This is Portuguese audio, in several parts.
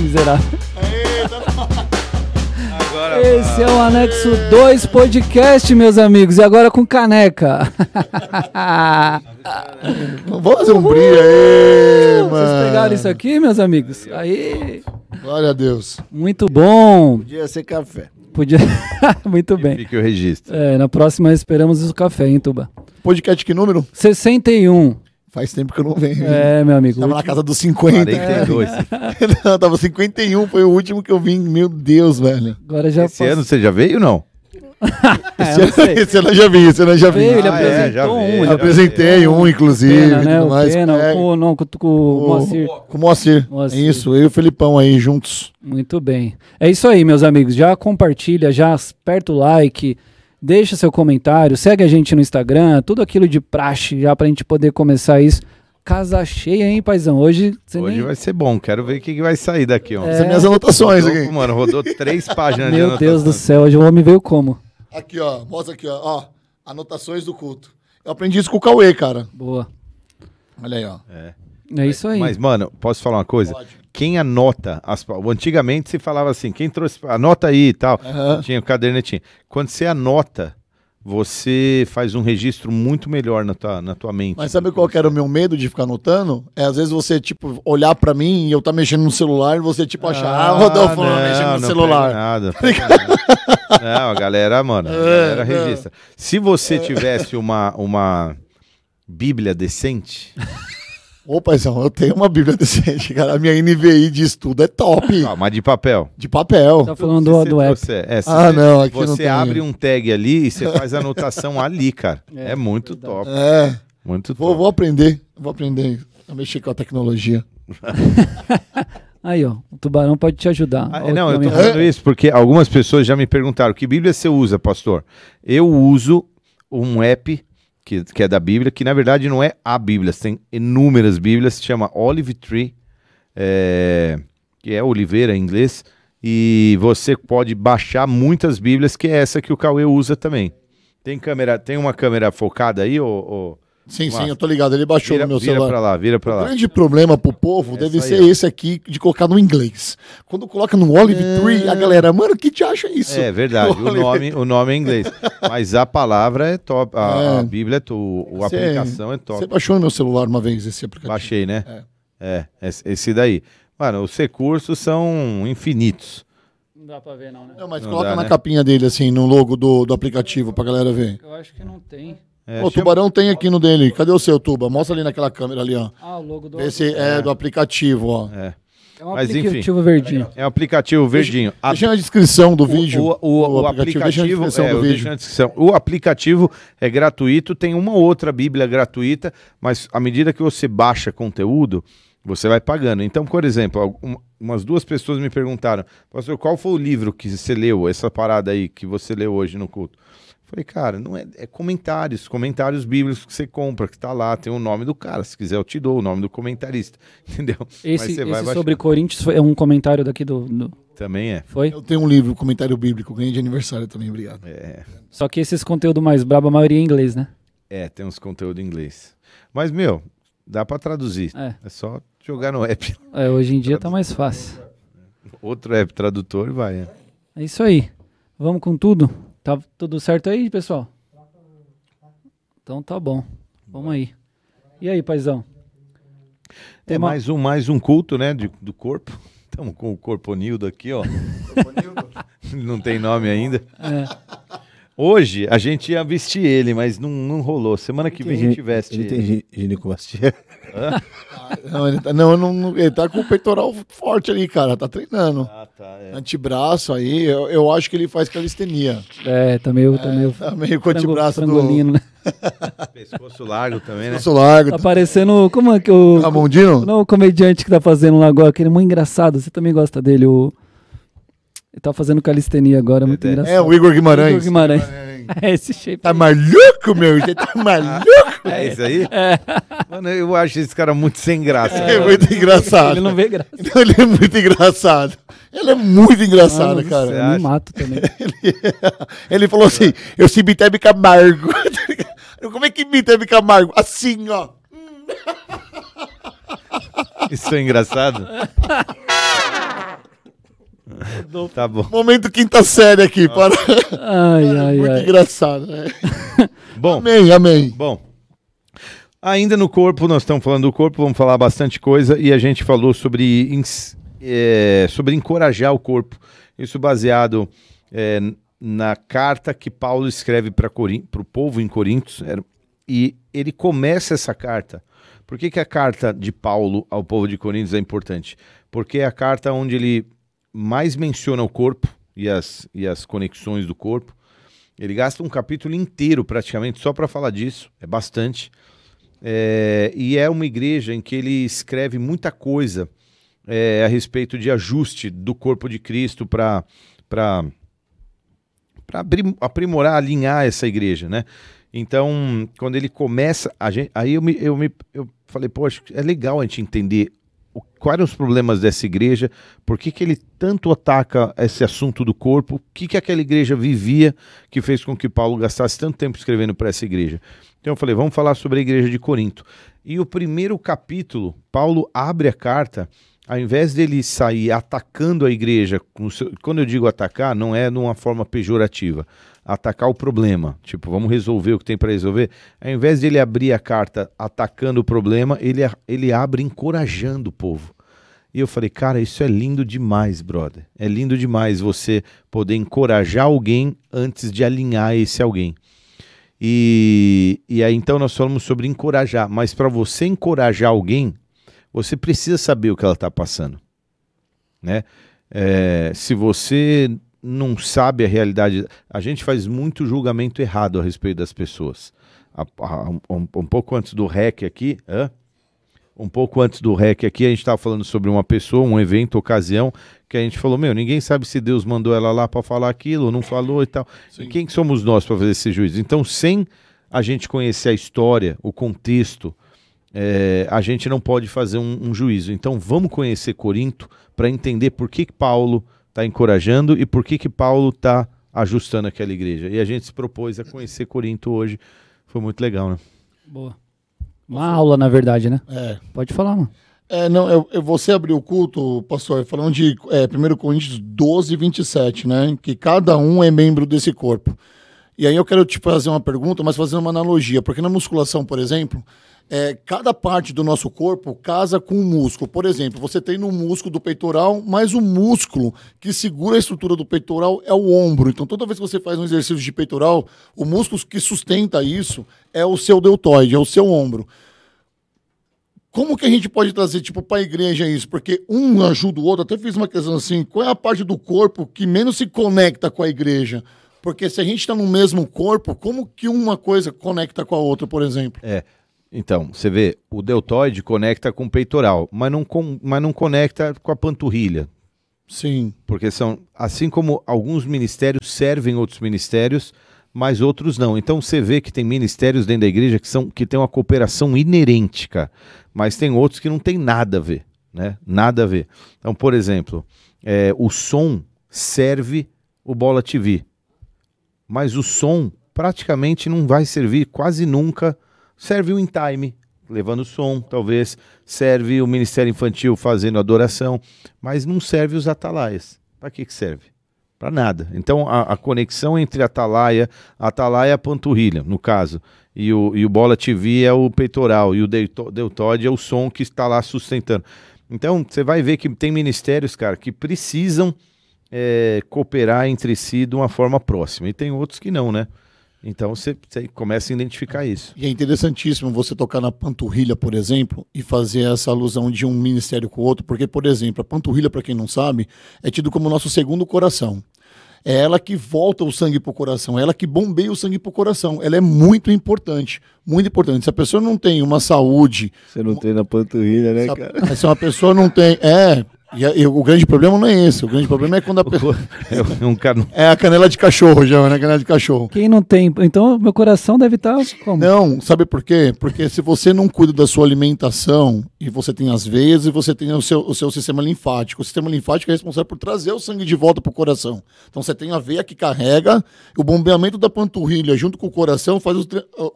Miserável. Agora Esse é o Anexo 2 Podcast, meus amigos. E agora com caneca. Vamos fazer um brilho aí, mano. Vocês pegaram isso aqui, meus amigos? Aí, Glória a Deus. muito bom. Podia ser café. Podia. muito bem. fica o registro. É, na próxima esperamos o café, hein, Tuba? Podcast que número? 61. Faz tempo que eu não venho. É, meu amigo. Tava na casa dos 50. 42. não, tava 51, foi o último que eu vim. Meu Deus, velho. Agora já Esse posso- ano você já veio ou não? É. Esse ano eu já vi, esse ano eu já vi. Veio, ele Ah, é, já apresentou veio, um. Apresentei um, inclusive. Pena, né? tudo O mais. Pena, É, com, não, com, com o Moacir. Com o Moacir. Moacir. Isso, eu e o Felipão aí juntos. Muito bem. É isso aí, meus amigos. Já compartilha, já aperta o like, deixa seu comentário, segue a gente no Instagram, tudo aquilo de praxe, já pra gente poder começar isso. Casa cheia, hein, paizão? Hoje você Hoje nem... vai ser bom. Quero ver o que, que vai sair daqui, ó. É. São minhas anotações Rodou, aqui. Mano, rodou três páginas de Meu anotação. Deus do céu, hoje o homem veio como? Aqui, ó. Mostra aqui, ó. ó. Anotações do culto. Eu aprendi isso com o Cauê, cara. Boa. Olha aí, ó. É isso aí. Mas, mano, posso falar uma coisa? Pode. Quem anota, as, antigamente se falava assim, quem trouxe, anota aí e tal, Aham. tinha o cadernetinho. Quando você anota, você faz um registro muito melhor na tua, na tua mente. Mas sabe qual que era o meu medo de ficar anotando? É às vezes você, tipo, olhar pra mim e eu tá mexendo no celular e você, tipo, achar, ah, Rodolfo não, mexendo no não celular. Nada, não, a galera, mano, a galera não. registra. Se você tivesse uma, uma Bíblia decente, Ô, paizão, eu tenho uma Bíblia decente, cara. A minha NVI de estudo é top. ah, mas de papel. De papel. Tá falando do, você do app. trouxer- é, Ah, você- não, aqui não Você tem. abre um tag ali e você faz a anotação ali, cara. É, É, muito verdade. top. É. Muito Vou, top. vou aprender. Vou aprender a mexer com a tecnologia. Aí, ó. O tubarão pode te ajudar. Ah, não, eu tô falando isso porque algumas pessoas já me perguntaram que Bíblia você usa, pastor? Eu uso um app que, que é da Bíblia, que na verdade não é a Bíblia, tem inúmeras Bíblias, se chama Olive Tree, é, que é oliveira em inglês, e você pode baixar muitas Bíblias, que é essa que o Cauê usa também. Tem câmera, tem uma câmera focada aí, ou, Sim, Massa. sim, eu tô ligado. Ele baixou vira, no meu vira celular. pra lá, vira pra O lá. grande problema pro povo Essa deve aí, ser ó. esse aqui de colocar no inglês. Quando coloca no Olive Tree, a galera, mano, que te acha isso? É verdade, o Olive- nome, o nome é inglês. Mas a palavra é top, a, É. a Bíblia é top, a Você- aplicação é Você top. baixou no meu celular uma vez esse aplicativo? Baixei, né? É. esse- esse daí. Mano, os recursos são infinitos. Não dá pra ver, não, né? Não, mas Não coloca dá, na né? capinha dele, assim, no logo do, do aplicativo pra galera ver. Eu acho que não tem. É, o chama- Tubarão tem aqui no dele. Cadê o seu, Tuba? Mostra ali naquela câmera ali, ó. Ah, o logo do. Esse é do aplicativo, ó. É, É um Mas, enfim. aplicativo verdinho. é o aplicativo verdinho. A- Deixa na descrição do vídeo. O, o- o aplicativo, Deixa na descrição é, do vídeo. na descrição. O aplicativo é gratuito, tem uma outra Bíblia gratuita, mas à medida que você baixa conteúdo, você vai pagando. Então, por exemplo, algum- umas duas pessoas me perguntaram, pastor, qual foi o livro que você leu, essa parada aí que você leu hoje no culto? Falei, cara, não é, é comentários, comentários bíblicos que você compra, que tá lá, tem o nome do cara. Se quiser, eu te dou o nome do comentarista, entendeu? Esse, você vai esse baixar. sobre Corinthians foi, é um comentário daqui do, do- Também é. Foi? Eu tenho um livro, comentário bíblico, ganhei de aniversário também, obrigado. É, Só que esses conteúdo mais brabo, a maioria é em inglês, né? é, tem uns conteúdo em inglês. Mas, meu, dá pra traduzir. É. É só jogar no app. É, hoje em dia tá mais fácil. Outro app tradutor e vai. né? É isso aí. Vamos com tudo? Tá tudo certo aí, pessoal? Então tá bom. Vamos aí. E aí, paizão? É uma- mais um, mais um culto, né, de- do corpo. Estamos com o Corponildo aqui, ó. não tem nome ainda. É, Hoje a gente ia vestir ele, mas não, não rolou. Semana que vem a gente veste Ele ele. tem gi- ginecomastia. Não, ele tá, não, não, ele tá com o peitoral forte ali, cara. Tá treinando. Ah, tá. É. Antebraço aí, eu, eu acho que ele faz calistenia. é tá meio, tá meio Tá meio com o antebraço do né? Pescoço largo também, né? Pulso largo. Tá parecendo, como é que o... Ramondino? Não, o comediante que tá fazendo lá agora, aquele muito engraçado, você também gosta dele, o... Ele tá fazendo calistenia agora, muito É, engraçado. É, o Igor Guimarães. Igor Guimarães. É esse shape. Tá maluco, meu? Você tá maluco? É isso aí? Mano, eu acho esse cara muito sem graça. É, muito engraçado. Ele não vê graça. Não, ele é muito engraçado. Ele é muito engraçado, Mano cara. Eu me mato também. Ele falou assim: eu sou Bitebe Camargo. Como é que Bitebe Camargo? Assim, ó. Isso é engraçado? Tá bom. Momento quinta série aqui. Para... Ai, ai, Muito ai. engraçado. né? Bom, Amém, amém. bom. Ainda no corpo, nós estamos falando do corpo, vamos falar bastante coisa e a gente falou sobre, é, sobre encorajar o corpo. Isso baseado é, na carta que Paulo escreve para o povo em Coríntios. era- e ele começa essa carta. Por que, que a carta de Paulo ao povo de Coríntios é importante? Porque é a carta onde ele mais menciona o corpo e as, e as conexões do corpo. Ele gasta um capítulo inteiro praticamente só para falar disso, é bastante. É, e é uma igreja em que ele escreve muita coisa é, a respeito de ajuste do corpo de Cristo para aprimorar, alinhar essa igreja, né? Então, quando ele começa, gente, aí eu, me, eu, me, eu falei, poxa, é legal a gente entender o, quais eram os problemas dessa igreja, por que, que ele tanto ataca esse assunto do corpo, o que, que aquela igreja vivia que fez com que Paulo gastasse tanto tempo escrevendo para essa igreja. Então eu falei, vamos falar sobre a igreja de Corinto. E o primeiro capítulo, Paulo abre a carta, ao invés dele sair atacando a igreja, quando eu digo atacar, não é numa forma pejorativa, atacar o problema, tipo, vamos resolver o que tem para resolver. Ao invés dele abrir a carta atacando o problema, ele, ele abre encorajando o povo. E eu falei, cara, isso é lindo demais, brother. É lindo demais você poder encorajar alguém antes de alinhar esse alguém. E, e aí então nós falamos sobre encorajar, mas para você encorajar alguém, você precisa saber o que ela está passando, né? É, se você não sabe a realidade, a gente faz muito julgamento errado a respeito das pessoas. A- a- um, um pouco antes do REC aqui, hã? um pouco antes do REC aqui, a gente estava falando sobre uma pessoa, um evento, ocasião, que a gente falou, meu, ninguém sabe se Deus mandou ela lá para falar aquilo, ou não falou e tal. E quem que somos nós para fazer esse juízo? Então, sem a gente conhecer a história, o contexto, é, a gente não pode fazer um, um juízo. Então, vamos conhecer Corinto para entender por que, que Paulo está encorajando e por que, que Paulo está ajustando aquela igreja. E a gente se propôs a conhecer Corinto hoje. Foi muito legal, né? Boa. Uma aula, na verdade, né? É. Pode falar, mano. É, não, eu, eu- você abriu o culto, pastor, falando de é, 1 Coríntios 12, 27, né? Que cada um é membro desse corpo. E aí eu quero te fazer uma pergunta, mas fazendo uma analogia, porque na musculação, por exemplo, é, cada parte do nosso corpo casa com um músculo. Por exemplo, você tem no músculo do peitoral, mas o músculo que segura a estrutura do peitoral é o ombro. Então, toda vez que você faz um exercício de peitoral, o músculo que sustenta isso é o seu deltoide, é o seu ombro. Como que a gente pode trazer, tipo, para a igreja isso? Porque um ajuda o outro. Até fiz uma questão assim: qual é a parte do corpo que menos se conecta com a igreja? Porque se a gente está no mesmo corpo, como que uma coisa conecta com a outra, por exemplo? É. Então, você vê, o deltoide conecta com o peitoral, mas não, com, mas não conecta com a panturrilha. Sim. Porque são, assim como alguns ministérios servem outros ministérios, mas outros não. Então você vê que tem ministérios dentro da igreja que, são, que tem uma cooperação inerente, cara. Mas tem outros que não tem nada a ver, né? Nada a ver. Então, por exemplo, é, o som serve o Bola TV. Mas o som praticamente não vai servir quase nunca. Serve o In Time, levando som, talvez. Serve o Ministério Infantil fazendo adoração. Mas não serve os atalaias. Para que, que serve? Para nada. Então a, a conexão entre atalaia, atalaia é a panturrilha, no caso, e o, e o bola TV é o peitoral, e o deltoide é o som que está lá sustentando. Então você vai ver que tem ministérios, cara, que precisam é, cooperar entre si de uma forma próxima, e tem outros que não, né? Então você, você começa a identificar isso. E é interessantíssimo você tocar na panturrilha, por exemplo, e fazer essa alusão de um ministério com o outro, porque, por exemplo, a panturrilha, para quem não sabe, é tido como nosso segundo coração. É ela que volta o sangue para o coração, é ela que bombeia o sangue para o coração. Ela é muito importante, muito importante. Se a pessoa não tem uma saúde, Você não treina panturrilha, né, se a- cara? se uma pessoa não tem. É, e, a- e o grande problema não é esse. O grande problema é quando a pessoa. É um cara. É a canela de cachorro, já, né? Canela de cachorro. Quem não tem. Então, meu coração deve estar como? Não, sabe por quê? Porque se você não cuida da sua alimentação e você tem as veias e você tem o seu, o seu sistema linfático. O sistema linfático é responsável por trazer o sangue de volta para o coração. Então você tem a veia que carrega, o bombeamento da panturrilha junto com o coração faz o,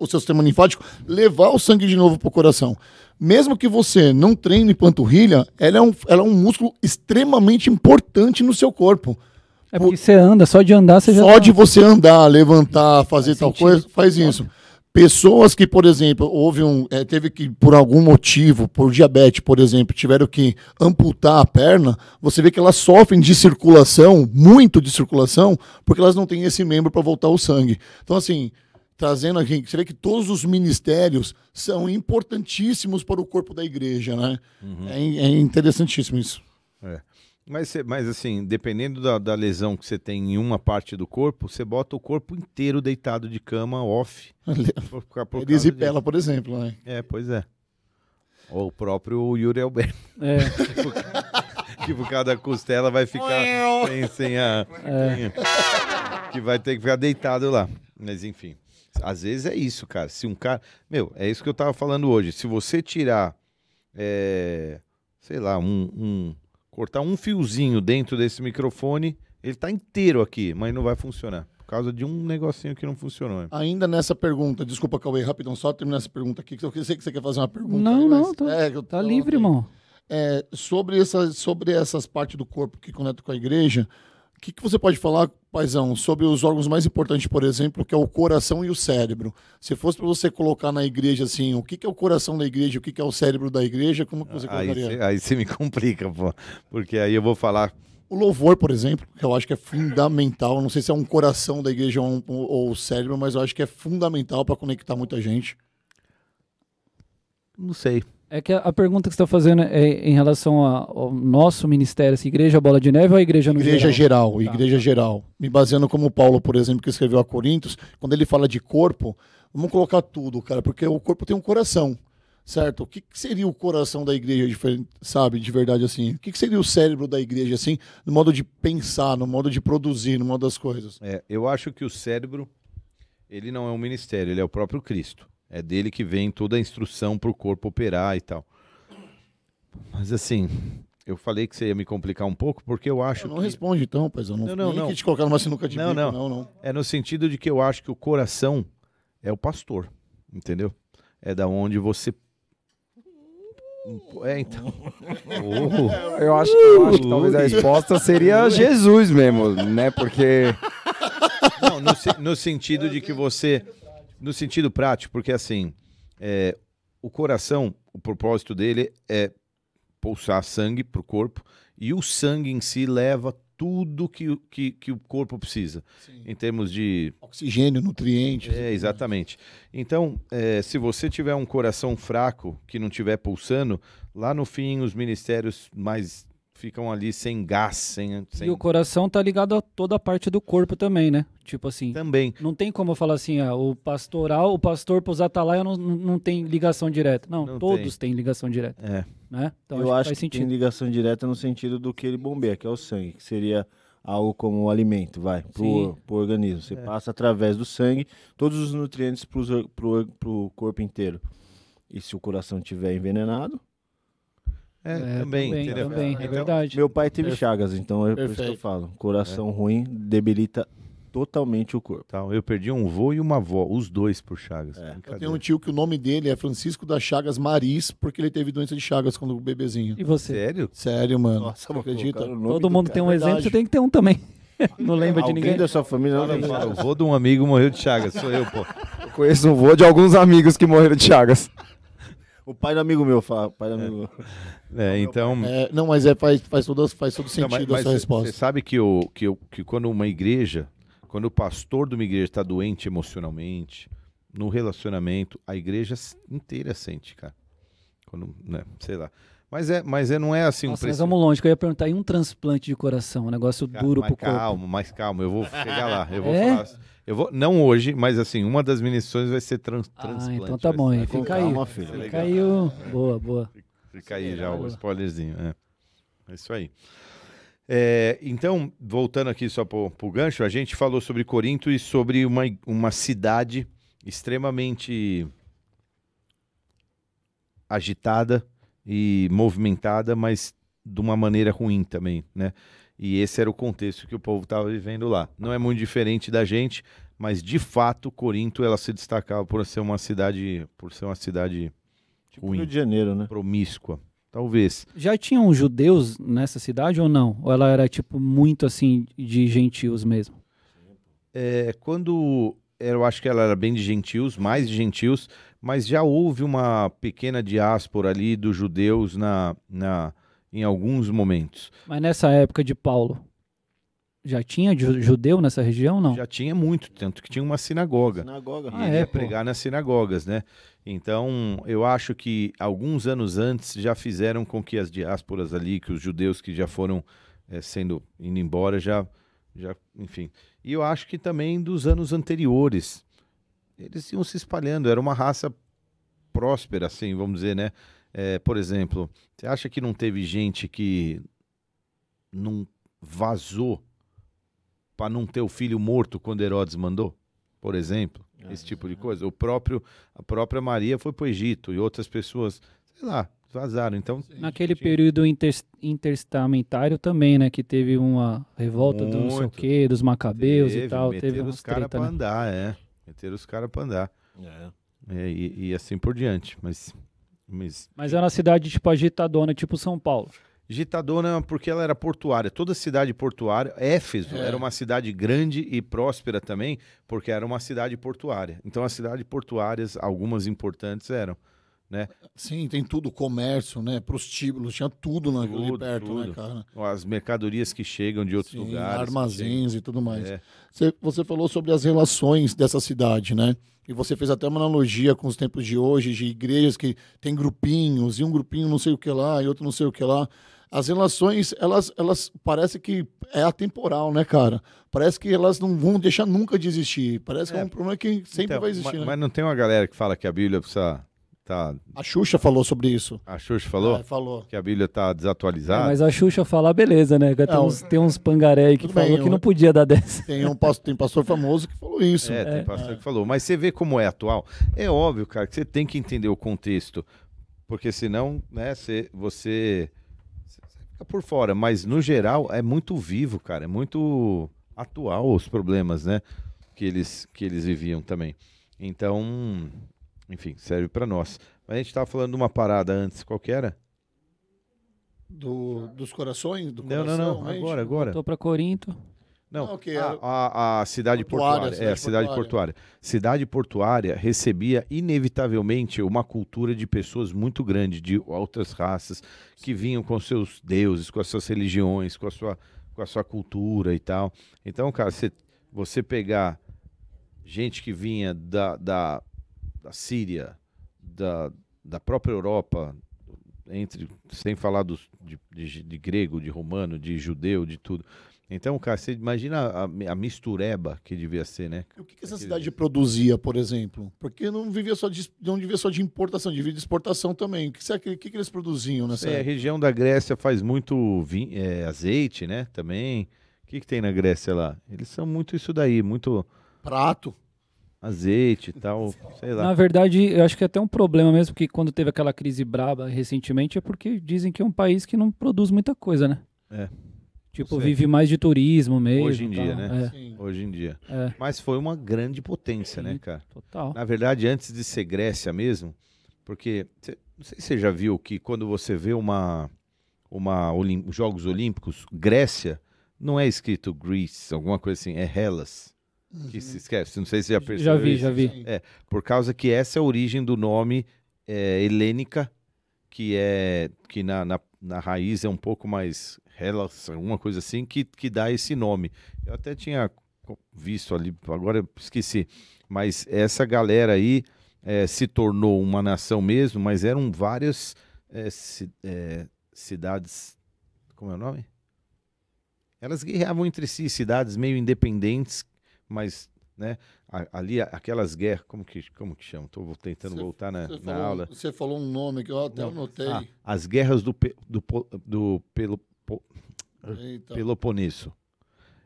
o seu sistema linfático levar o sangue de novo para o coração. Mesmo que você não treine panturrilha, ela é um, ela é um músculo extremamente importante no seu corpo. É porque você anda, só de andar você já. Só tá- de você andar, levantar, fazer Faz tal sentido. coisa, faz isso. Pessoas que, por exemplo, houve um, eh, teve que, por algum motivo, por diabetes, por exemplo, tiveram que amputar a perna, você vê que elas sofrem de circulação, muito de circulação, porque elas não têm esse membro para voltar o sangue. Então, assim, trazendo aqui, você vê que todos os ministérios são importantíssimos para o corpo da igreja, né? É, é interessantíssimo isso. É. Mas, mas assim, dependendo da, da lesão que você tem em uma parte do corpo, você bota o corpo inteiro deitado de cama off. Por, por, por exemplo, né? É, pois é. Ou o próprio Yuri Alberto, É, que por causa da costela vai ficar sem, sem a. É. Que vai ter que ficar deitado lá. Mas enfim. Às vezes é isso, cara. Se um cara. Meu, é isso que eu tava falando hoje. Se você tirar. é, sei lá, um, um- Cortar um fiozinho dentro desse microfone, ele tá inteiro aqui, mas não vai funcionar. Por causa de um negocinho que não funcionou. né? Ainda nessa pergunta, desculpa, Cauê, rapidão, só terminar essa pergunta aqui, que eu sei que você quer fazer uma pergunta. Não, aí, não, mas- tá- é, tá livre, irmão. É, sobre, essas, sobre essas partes do corpo que conectam com a igreja, que, que você pode falar, paizão, sobre os órgãos mais importantes, por exemplo, que é o coração e o cérebro? Se fosse para você colocar na igreja assim, o que, que é o coração da igreja, o que, que é o cérebro da igreja, como que você colocaria? aí você me complica, pô. Porque aí eu vou falar. O louvor, por exemplo, que eu acho que é fundamental. Não sei se é um coração da igreja ou, um- ou o cérebro, mas eu acho que é fundamental para conectar muita gente. Não sei. É que a, a pergunta que você está fazendo é em relação a- ao nosso ministério, se igreja Bola de Neve ou a igreja no Igreja geral? geral, igreja geral. Me baseando como Paulo, por exemplo, que escreveu a Coríntios, quando ele fala de corpo, vamos colocar tudo, cara, porque o corpo tem um coração, certo? O que, que seria o coração da igreja, diferente, sabe, de verdade assim? O que, que seria o cérebro da igreja, assim, no modo de pensar, no modo de produzir, no modo das coisas? É, eu acho que o cérebro, ele não é um ministério, ele é o próprio Cristo. É dele que vem toda a instrução para o corpo operar e tal. Mas assim, eu falei que você ia me complicar um pouco, porque eu acho não que... responde então, paizão. Não, Não, não, nem não. que te colocar numa sinuca de Não, bico, não. não, não. É no sentido de que eu acho que o coração é o pastor, entendeu? É da onde você... É, então... Oh. Eu acho, eu acho que talvez a resposta seria Jesus mesmo, né? Porque Não, no, no sentido de que você. No sentido prático, porque assim, é, o coração, o propósito dele é pulsar sangue pro corpo e o sangue em si leva tudo que, o- que, que o corpo precisa, em termos de Oxigênio, nutrientes. é, exatamente. Então, é, se você tiver um coração fraco, que não estiver pulsando, lá no fim os ministérios mais ficam ali sem gás, sem. sem... E o coração tá ligado a toda a parte do corpo também, né? Tipo assim, Também. não tem como eu falar assim, ah, o pastoral, o pastor pros atalaia não, não, não tem ligação direta. Não, Não todos têm ligação direta, É. né? Então eu acho faz que tem ligação direta no sentido do que ele bombeia, que é o sangue, que seria algo como o alimento, vai, pro, pro organismo. Você passa através do sangue todos os nutrientes pros or- pro, pro corpo inteiro. E se o coração estiver envenenado, É, É, também, também, também, é Então, verdade. meu pai teve chagas, então é por isso que eu Perfeito. falo. Coração ruim debilita totalmente o corpo. Tal. Eu perdi um vô e uma avó, os dois por Chagas. É. Eu tenho um tio que o nome dele é Francisco das Chagas Maris, porque ele teve doença de Chagas quando bebezinho. E você? Sério? Sério, mano. Nossa, vou acredita? Todo do mundo cara. tem um verdade. exemplo, você tem que ter um também. não lembra de Alguém ninguém? da sua família não lembra. O vô de um amigo morreu de Chagas, sou eu, pô. eu conheço um vô de alguns amigos que morreram de Chagas. O pai do amigo meu fala, pai do amigo. É, então. É, não, mas é, faz, faz, todo, faz todo Não, sentido mas- a mas sua cê- resposta. Você sabe que, o, que, o, que quando uma igreja, quando o pastor de uma igreja está doente emocionalmente, no relacionamento, a igreja inteira sente, cara. Quando, né, sei lá. Mas é, mas é, não é assim Nossa, um nós vamos longe, que eu ia perguntar, e um transplante de coração? Um negócio duro mais pro corpo. calmo, mais calmo. Eu vou chegar lá. Eu vou É? falar. Eu vou, não hoje, mas assim, uma das ministrações vai ser trans, Ah, transplante. então tá bom, Com fica aí. calma, filho. Fica aí o... Boa, boa. Fica aí já o spoilerzinho. É, é isso aí. É, então, voltando aqui só pro, pro gancho, a gente falou sobre Corinto e sobre uma, uma cidade extremamente agitada e movimentada, mas de uma maneira ruim também, né? E esse era o contexto que o povo estava vivendo lá. Não é muito diferente da gente, mas de fato Corinto ela se destacava por ser uma cidade, por ser uma cidade Tipo ruim, Rio de Janeiro, né? promíscua. Talvez. Já tinham judeus nessa cidade ou não? Ou ela era, tipo, muito assim de gentios mesmo? É, quando eu acho que ela era bem de gentios, mais de gentios, mas já houve uma pequena diáspora ali dos judeus na, na, em alguns momentos. Mas nessa época de Paulo, já tinha ju- judeu nessa região ou não? Já tinha muito, tanto que tinha uma sinagoga. Sinagoga. Ah, ele é, ia pô. pregar nas sinagogas, né? Então, eu acho que alguns anos antes já fizeram com que as diásporas ali, que os judeus que já foram eh, sendo indo embora, já, já, enfim. E eu acho que também dos anos anteriores, eles iam se espalhando. Era uma raça próspera, assim, vamos dizer, né? Eh, por exemplo, você acha que não teve gente que não vazou para não ter o filho morto quando Herodes mandou? Por exemplo, esse tipo de coisa. O próprio, a própria Maria foi para o Egito e outras pessoas, sei lá, vazaram. Então, Naquele tinha- período inter, interestamentário também, né? Que teve uma revolta do não sei o Muito. quê, dos macabeus e teve, tal. meteram Teve os caras para né? andar, é. Meteram os caras para andar. É. É, e, e assim por diante. Mas, mas Mas era uma cidade, tipo, agitadona, tipo São Paulo. Gitadona, porque ela era portuária. Toda cidade portuária. Éfeso É. era uma cidade grande e próspera também, porque era uma cidade portuária. Então, as cidades portuárias, algumas importantes eram. Sim, tem tudo, comércio, né? Prostíbulos, tinha tudo naquele Tudo, perto, né, tudo. cara? As mercadorias que chegam de outros Sim, lugares. armazéns e tudo mais. É. Você, você falou sobre as relações dessa cidade, né? E você fez até uma analogia com os tempos de hoje, de igrejas que tem grupinhos, e um grupinho não sei o que lá, e outro não sei o que lá. As relações, elas, elas parece que é atemporal, né, cara? Parece que elas não vão deixar nunca de existir. Parece que é É. um problema que sempre Então, vai existir, mas, né? mas não tem uma galera que fala que a Bíblia precisa. Tá, A Xuxa falou sobre isso. a Xuxa falou É, falou. que a Bíblia tá É, desatualizada. mas a Xuxa fala, beleza, né? Tem, Não, uns, tem uns pangaré aí que falou bem, que eu- não podia dar dessa. Tem um pastor, tem pastor famoso que falou isso. É, tem É. pastor que falou. Mas você vê como é atual. É óbvio, cara, que você tem que entender o contexto. Porque senão, né, você, você, você fica por fora. Mas, no geral, é muito vivo, cara. É muito atual os problemas, né? Que eles, que eles viviam também. Então, enfim, serve pra nós. Mas a gente tava falando de uma parada antes. Qual que era? Do, dos corações? Do Não, não, coração, não. mente? Agora, agora. Tô pra Corinto. Não, Não, que a, a- a cidade Portuária, portuária. é, a cidade portuária. Cidade portuária recebia inevitavelmente uma cultura de pessoas muito grande, de outras raças, que vinham com seus deuses, com as suas religiões, com a sua, com a sua cultura e tal. Então, cara, você, você pegar gente que vinha da, da, da Síria, da, da própria Europa, entre sem falar dos, de, de, de grego, de romano, de judeu, de tudo. Então, cara, você imagina a, a mistureba que devia ser, né? O que, que essa cidade produzia, por exemplo? Porque não vivia só de, não vivia só de importação, vivia de exportação também. O que, será que, que, que eles produziam nessa É, a região da Grécia faz muito vin- é, azeite, né? Também. O que, que tem na Grécia lá? Eles são muito isso daí, muito Prato. Azeite e tal, sei lá. Na verdade, eu acho que é até um problema mesmo, que quando teve aquela crise braba recentemente, é porque dizem que é um país que não produz muita coisa, né? É. Tipo, vive mais de turismo mesmo. Hoje em dia, tal. né? Sim. Hoje em dia. É, é, Mas foi uma grande potência, né, Sim. cara? total. Na verdade, antes de ser Grécia mesmo, porque cê- não sei se você já viu que quando você vê uma, uma Olim- Jogos Olímpicos, Grécia, não é escrito Greece, alguma coisa assim, é Hellas. Que se esquece, não sei se já percebeu. Já vi, isso. já vi. Sim. Por causa que essa é a origem do nome é, helênica, que é que na, na, na raiz é um pouco mais Hellas, alguma coisa assim, que, que dá esse nome. Eu até tinha visto ali, agora eu esqueci. Mas essa galera aí é, se tornou uma nação mesmo, mas eram várias é, ci- é, cidades. Como é o nome? Elas guerreavam entre si, cidades meio independentes, mas né, ali aquelas guerras, como que, como que chama? Estou tentando Você- voltar na, na falou, aula. você falou um nome que eu até Não. anotei. Ah, as guerras do, Pe- do, do Pelo- Po-. Peloponeso.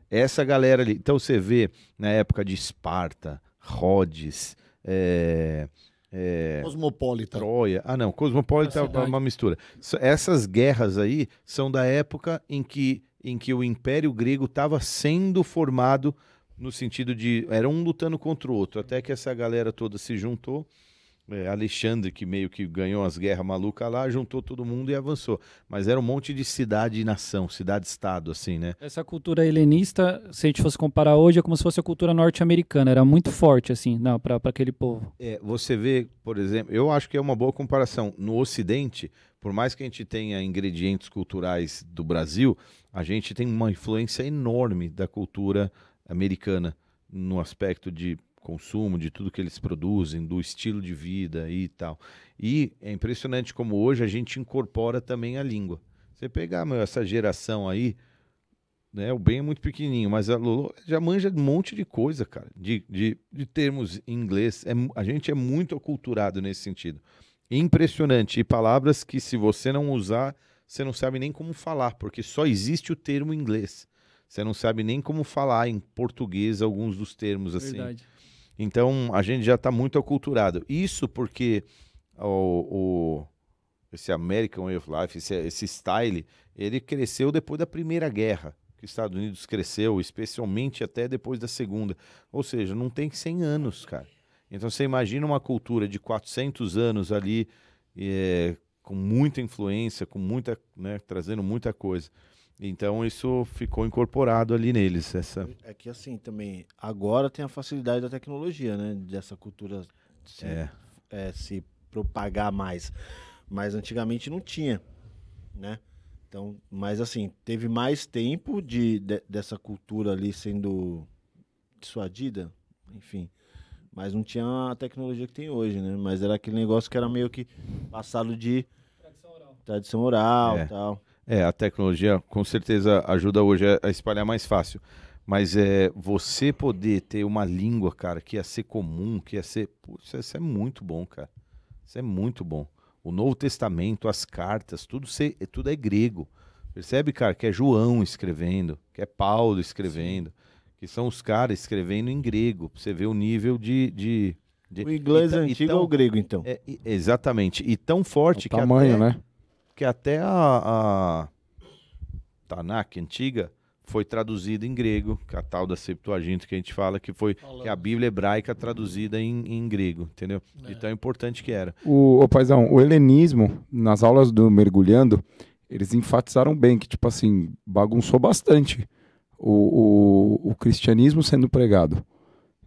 Essa galera ali. Então você vê na época de Esparta, Rhodes, é, é, Cosmopolita. Troia. Ah, não, Cosmopolita é uma mistura. Essas guerras aí são da época em que, em que o Império Grego estava sendo formado no sentido de era um lutando contra o outro, até que essa galera toda se juntou é, Alexandre, que meio que ganhou as guerras malucas lá, juntou todo mundo e avançou. Mas era um monte de cidade e nação, cidade-estado, assim, né? Essa cultura helenista, se a gente fosse comparar hoje, é como se fosse a cultura norte-americana. Era muito forte, assim, não, para aquele povo. É, você vê, por exemplo, eu acho que é uma boa comparação. No Ocidente, por mais que a gente tenha ingredientes culturais do Brasil, a gente tem uma influência enorme da cultura americana no aspecto de consumo, de tudo que eles produzem, do estilo de vida e tal. E é impressionante como hoje a gente incorpora também a língua. Você pegar meu, essa geração aí, né, o Ben é muito pequenininho, mas a Lolo já manja um monte de coisa, cara, de, de, de termos em inglês. É, a gente é muito aculturado nesse sentido. Impressionante. E palavras que se você não usar, você não sabe nem como falar, porque só existe o termo inglês. Você não sabe nem como falar em português alguns dos termos assim. Verdade. Então a gente já está muito aculturado. Isso porque o, o- esse American Way of Life, esse, esse style, ele cresceu depois da Primeira Guerra, que os Estados Unidos cresceu, especialmente até depois da Segunda. Ou seja, não tem 100 anos, cara. Então você imagina uma cultura de 400 anos ali, eh, com muita influência, com muita, né, trazendo muita coisa. Então isso ficou incorporado ali neles, essa É que assim também, agora tem a facilidade da tecnologia, né? Dessa cultura se, É. é, se propagar mais. Mas antigamente não tinha, né? Então, mas assim, teve mais tempo de, de- dessa cultura ali sendo dissuadida, enfim. Mas não tinha a tecnologia que tem hoje, né? Mas era aquele negócio que era meio que passado de tradição oral É. e tal. É, a tecnologia com certeza ajuda hoje a, a espalhar mais fácil. Mas é você poder ter uma língua, cara, que ia ser comum, que ia ser. Putz, isso é muito bom, cara. Isso é muito bom. O Novo Testamento, as cartas, tudo, se, tudo é grego. Percebe, cara, que é João escrevendo, que é Paulo escrevendo, que são os caras escrevendo em grego. Pra você ver o nível de. de, de- O inglês e ta- e antigo tão- ou grego, então? é, exatamente. E tão forte O que tamanho, até, né? Que até a, a Tanakh antiga foi traduzida em grego, que é a tal da Septuaginta que a gente fala, que foi que é a Bíblia hebraica traduzida em, em grego, entendeu? De tão importante que era. O, ô, paizão, o helenismo, nas aulas do Mergulhando, eles enfatizaram bem que, tipo assim, bagunçou bastante o, o, o cristianismo sendo pregado.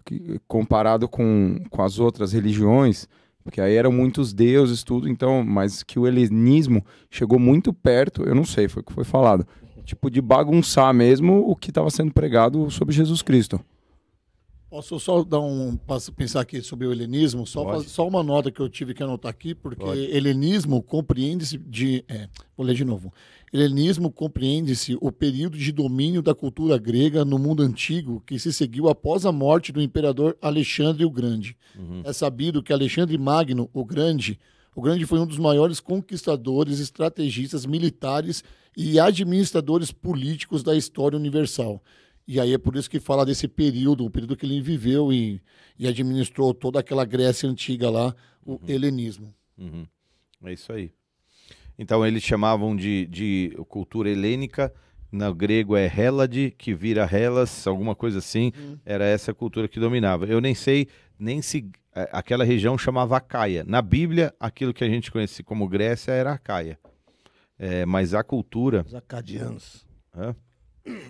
Que- comparado com, com as outras religiões, porque aí eram muitos deuses, tudo, então, mas que o helenismo chegou muito perto, eu não sei, foi o que foi falado, tipo de bagunçar mesmo o que estava sendo pregado sobre Jesus Cristo. Posso só dar um passo- pensar aqui sobre o helenismo? Só, faz- só uma nota que eu tive que anotar aqui, porque Pode. helenismo compreende-se de. é, vou ler de novo. Helenismo compreende-se o período de domínio da cultura grega no mundo antigo que se seguiu após a morte do imperador Alexandre o Grande. É sabido que Alexandre Magno, o Grande, o Grande foi um dos maiores conquistadores, estrategistas militares e administradores políticos da história universal. E aí é por isso que fala desse período, o período que ele viveu e, e administrou toda aquela Grécia antiga lá, o helenismo. Uhum. É isso aí. Então eles chamavam de, de cultura helênica, no grego é Hélade, que vira Hellas, alguma coisa assim. Era essa cultura que dominava. Eu nem sei nem se eh, aquela região chamava Acaia. Na Bíblia, aquilo que a gente conhece como Grécia era Acaia. É, mas a cultura. Os acadianos. Hã?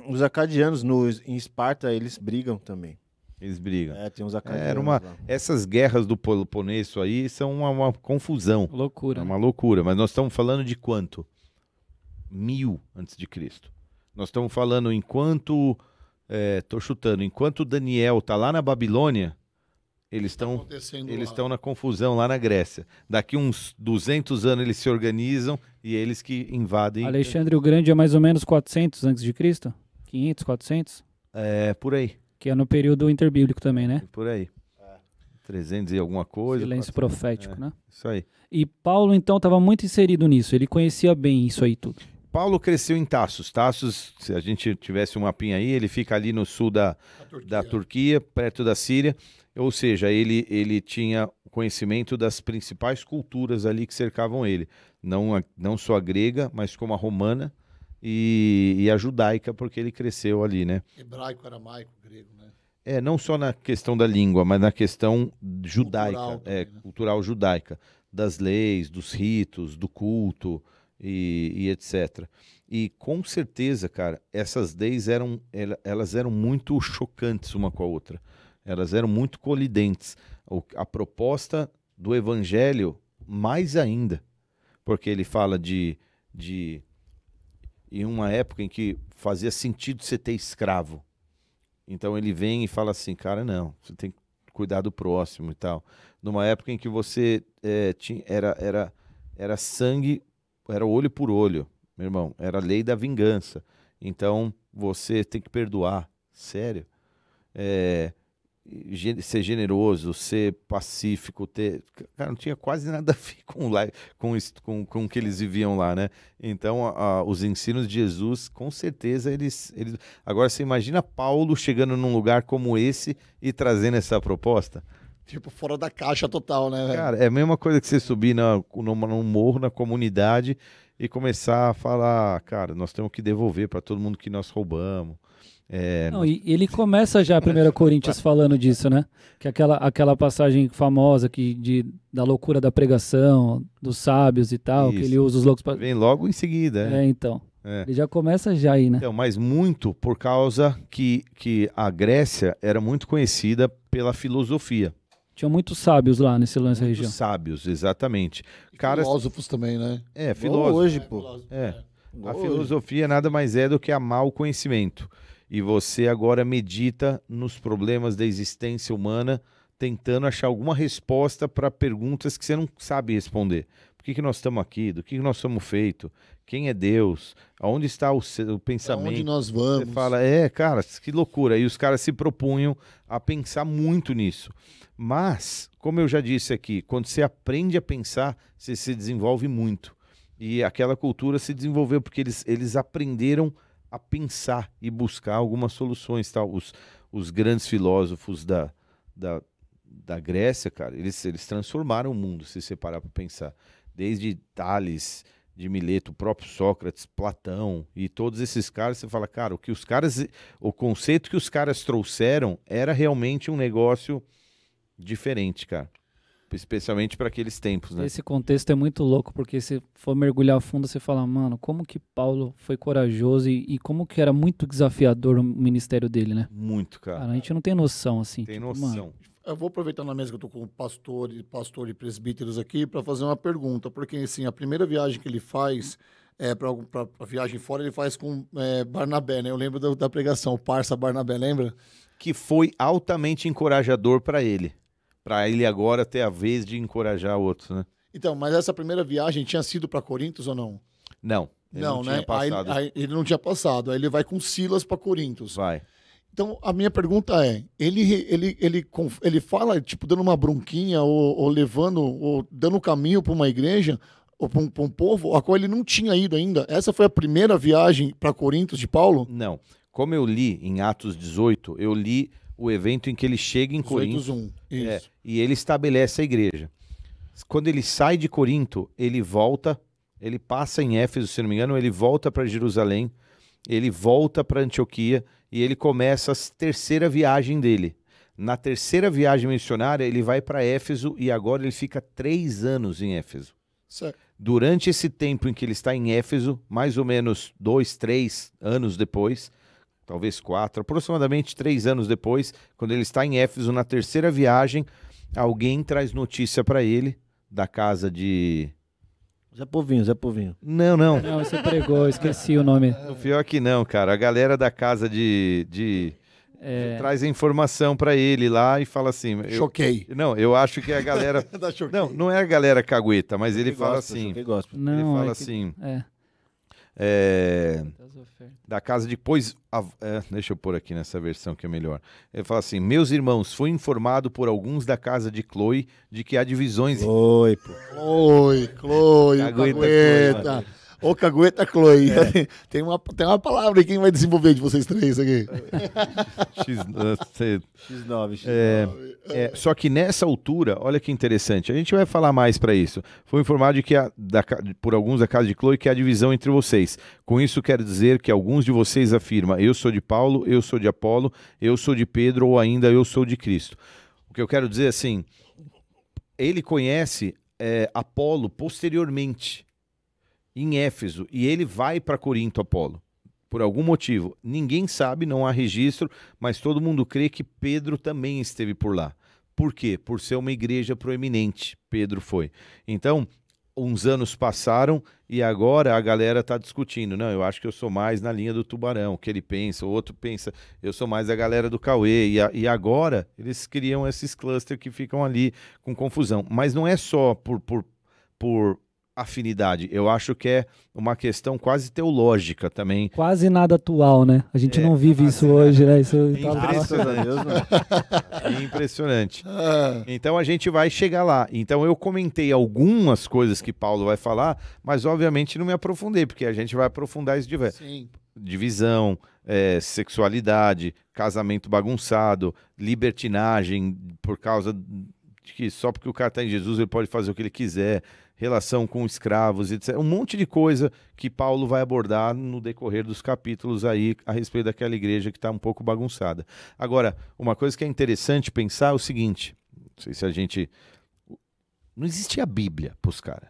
Os acadianos no, em Esparta, eles brigam também. Eles brigam. É, tem uns acadianos Era uma, lá. essas guerras do Peloponeso aí são uma, uma confusão. Loucura. É uma loucura, mas nós estamos falando de quanto? Mil antes de Cristo. Nós estamos falando enquanto, estou chutando, enquanto Daniel está lá na Babilônia, eles estão Acontecendo eles estão na confusão lá na Grécia. Daqui uns 200 anos eles se organizam e eles que invadem. Alexandre o Grande é mais ou menos 400 antes de Cristo? 500, 400? É, por aí, Que é no período interbíblico também, né? por aí. 300 e alguma coisa. Silêncio 400. profético, né? Isso aí. E Paulo, então, estava muito inserido nisso. Ele conhecia bem isso aí tudo. Paulo cresceu em Tassos. Tassos, se a gente tivesse um mapinha aí, ele fica ali no sul da, Turquia. da Turquia, perto da Síria. Ou seja, ele, ele tinha conhecimento das principais culturas ali que cercavam ele. Não, a- não só a grega, mas como a romana e, e a judaica, porque ele cresceu ali, né? Hebraico, aramaico, grego, né? É, não só na questão da língua, mas na questão judaica, Cultural também, é, né? cultural judaica, das leis, dos ritos, do culto e, e etc. E com certeza, cara, essas leis eram, ela- elas eram muito chocantes uma com a outra. Elas eram muito colidentes. A proposta do evangelho, mais ainda, porque ele fala de, de em uma época em que fazia sentido você ter escravo. Então ele vem e fala assim, cara, não, você tem que cuidar do próximo e tal. Numa época em que você eh, tinha, era, era, era sangue, era olho por olho, meu irmão, era lei da vingança. Então você tem que perdoar, sério. É, ser generoso, ser pacífico, ter. Cara, não tinha quase nada a ver com, lá, com, isso- com, com o que eles viviam lá, né? Então, a- a- os ensinos de Jesus, com certeza, eles, eles. Agora, você imagina Paulo chegando num lugar como esse e trazendo essa proposta? Tipo, fora da caixa total, né, velho? Cara, é a mesma coisa que você subir na, numa- num morro, na comunidade, e começar a falar, cara, nós temos que devolver para todo mundo que nós roubamos. É, Não, e ele começa já a 1 Coríntios falando disso, né? Que é aquela, aquela passagem famosa que de, da loucura da pregação, dos sábios e tal, que Isso. ele usa os loucos pra... Vem logo em seguida. É, então. É. Ele já começa já aí, né? Então, mas muito por causa que, que a Grécia era muito conhecida pela filosofia. Tinha muitos sábios lá nesse lance Muitos região. sábios, exatamente. Caras, Filósofos também, né? é, filósofos. hoje, pô. É. A Igual hoje. filosofia nada mais é do que amar o conhecimento. E você agora medita nos problemas da existência humana, tentando achar alguma resposta para perguntas que você não sabe responder. Por que, que nós estamos aqui? Do que, que nós somos feitos? Quem é Deus? Aonde está o, se- o pensamento? Aonde nós Você vamos? fala, é, cara, que loucura. E os caras se propunham a pensar muito nisso. Mas, como eu já disse aqui, quando você aprende a pensar, você se desenvolve muito. E aquela cultura se desenvolveu porque eles, eles aprenderam a pensar e buscar algumas soluções. Tal. Os, os grandes filósofos da, da, da Grécia, cara, eles, eles transformaram o mundo, se você parar para pensar. Desde Tales, de Mileto, o próprio Sócrates, Platão e todos esses caras, você fala, cara, o que os caras, o conceito que os caras trouxeram era realmente um negócio diferente, cara. Especialmente para aqueles tempos, né? Esse contexto é muito louco, porque se for mergulhar a fundo, você fala, mano, como que Paulo foi corajoso e, e como que era muito desafiador o ministério dele, né? Muito, cara. Cara, a gente não tem noção, assim. Tem tipo, noção. mano, Eu vou aproveitar na mesa que eu tô com o pastor e pastor e presbíteros aqui para fazer uma pergunta, porque assim, a primeira viagem que ele faz é para a viagem fora, ele faz com é, Barnabé, né? Eu lembro da, da pregação, Parça Barnabé, lembra? Que foi altamente encorajador para ele. Para ele agora ter a vez de encorajar outros, né? Então, mas essa primeira viagem tinha sido para Corintos ou não? Não. Ele não, tinha né? Aí, passado. aí ele não tinha passado. Aí ele vai com Silas para Corintos. Vai. Então, a minha pergunta é: ele, ele, ele, ele fala, tipo, dando uma bronquinha ou, ou levando, ou dando caminho para uma igreja, ou para um, pra um povo, a qual ele não tinha ido ainda? Essa foi a primeira viagem para Corintos de Paulo? Não. Como eu li em Atos 18, eu li o evento em que ele chega em Corinto 18:1. Isso. É, e ele estabelece a igreja. Quando ele sai de Corinto, ele volta, ele passa em Éfeso, se não me engano, ele volta para Jerusalém, ele volta para Antioquia e ele começa a terceira viagem dele. Na terceira viagem missionária, ele vai para Éfeso e agora ele fica três anos em Éfeso. Certo. Durante esse tempo em que ele está em Éfeso, mais ou menos dois, três anos depois, talvez quatro, aproximadamente três anos depois, quando ele está em Éfeso na terceira viagem, alguém traz notícia para ele da casa de. Zé Povinho, Zé Povinho. Não, não. não, você pregou, esqueci o nome. O pior que não, cara. A galera da casa de. de É, Traz a informação para ele lá e fala assim. eu- Choquei. não, eu acho que é a galera. Da choquei. não, não é a galera cagueta, mas ele fala assim. Que gosta. não, ele fala é que- assim. É. É, da casa de pois a- é, deixa eu pôr aqui nessa versão que é melhor. Ele fala assim: Meus irmãos, fui informado por alguns da casa de Chloe de que há divisões. Oi, pô. Chloe, Chloe, Cagueta, cagueta. Ô, Cagueta Chloe. Tem, uma, tem uma palavra aí, quem vai desenvolver de vocês três aqui? X, uh, cê- X9, X9. É, é, só que nessa altura, olha que interessante, a gente vai falar mais para isso. Foi informado de que a- da por alguns da casa de Chloe que há divisão entre vocês. Com isso quero dizer que alguns de vocês afirmam: eu sou de Paulo, eu sou de Apolo, eu sou de Pedro ou ainda eu sou de Cristo. O que eu quero dizer assim, ele conhece é, Apolo posteriormente em Éfeso e ele vai para Corinto Apolo. Por algum motivo, ninguém sabe, não há registro, mas todo mundo crê que Pedro também esteve por lá. Por quê? Por ser uma igreja proeminente, Pedro foi. Então, uns anos passaram e agora a galera está discutindo. Não, eu acho que eu sou mais na linha do tubarão, que ele pensa, o outro pensa, eu sou mais a galera do Cauê. E, a- e agora eles criam esses clusters que ficam ali com confusão. Mas não é só por, por, por afinidade, eu acho que é uma questão quase teológica também. Quase nada atual, né? A gente É, não vive isso hoje, né? Isso tá- não. É impressionante. Ah, Então a gente vai chegar lá. Então eu comentei algumas coisas que Paulo vai falar, mas obviamente não me aprofundei, porque a gente vai aprofundar isso de ver. sim. Divisão, é, sexualidade, casamento bagunçado, libertinagem por causa de que só porque o cara está em Jesus ele pode fazer o que ele quiser, relação com escravos, etc. Um monte de coisa que Paulo vai abordar no decorrer dos capítulos aí a respeito daquela igreja que está um pouco bagunçada. Agora, uma coisa que é interessante pensar é o seguinte: não sei se a gente. Não existia Bíblia para os caras.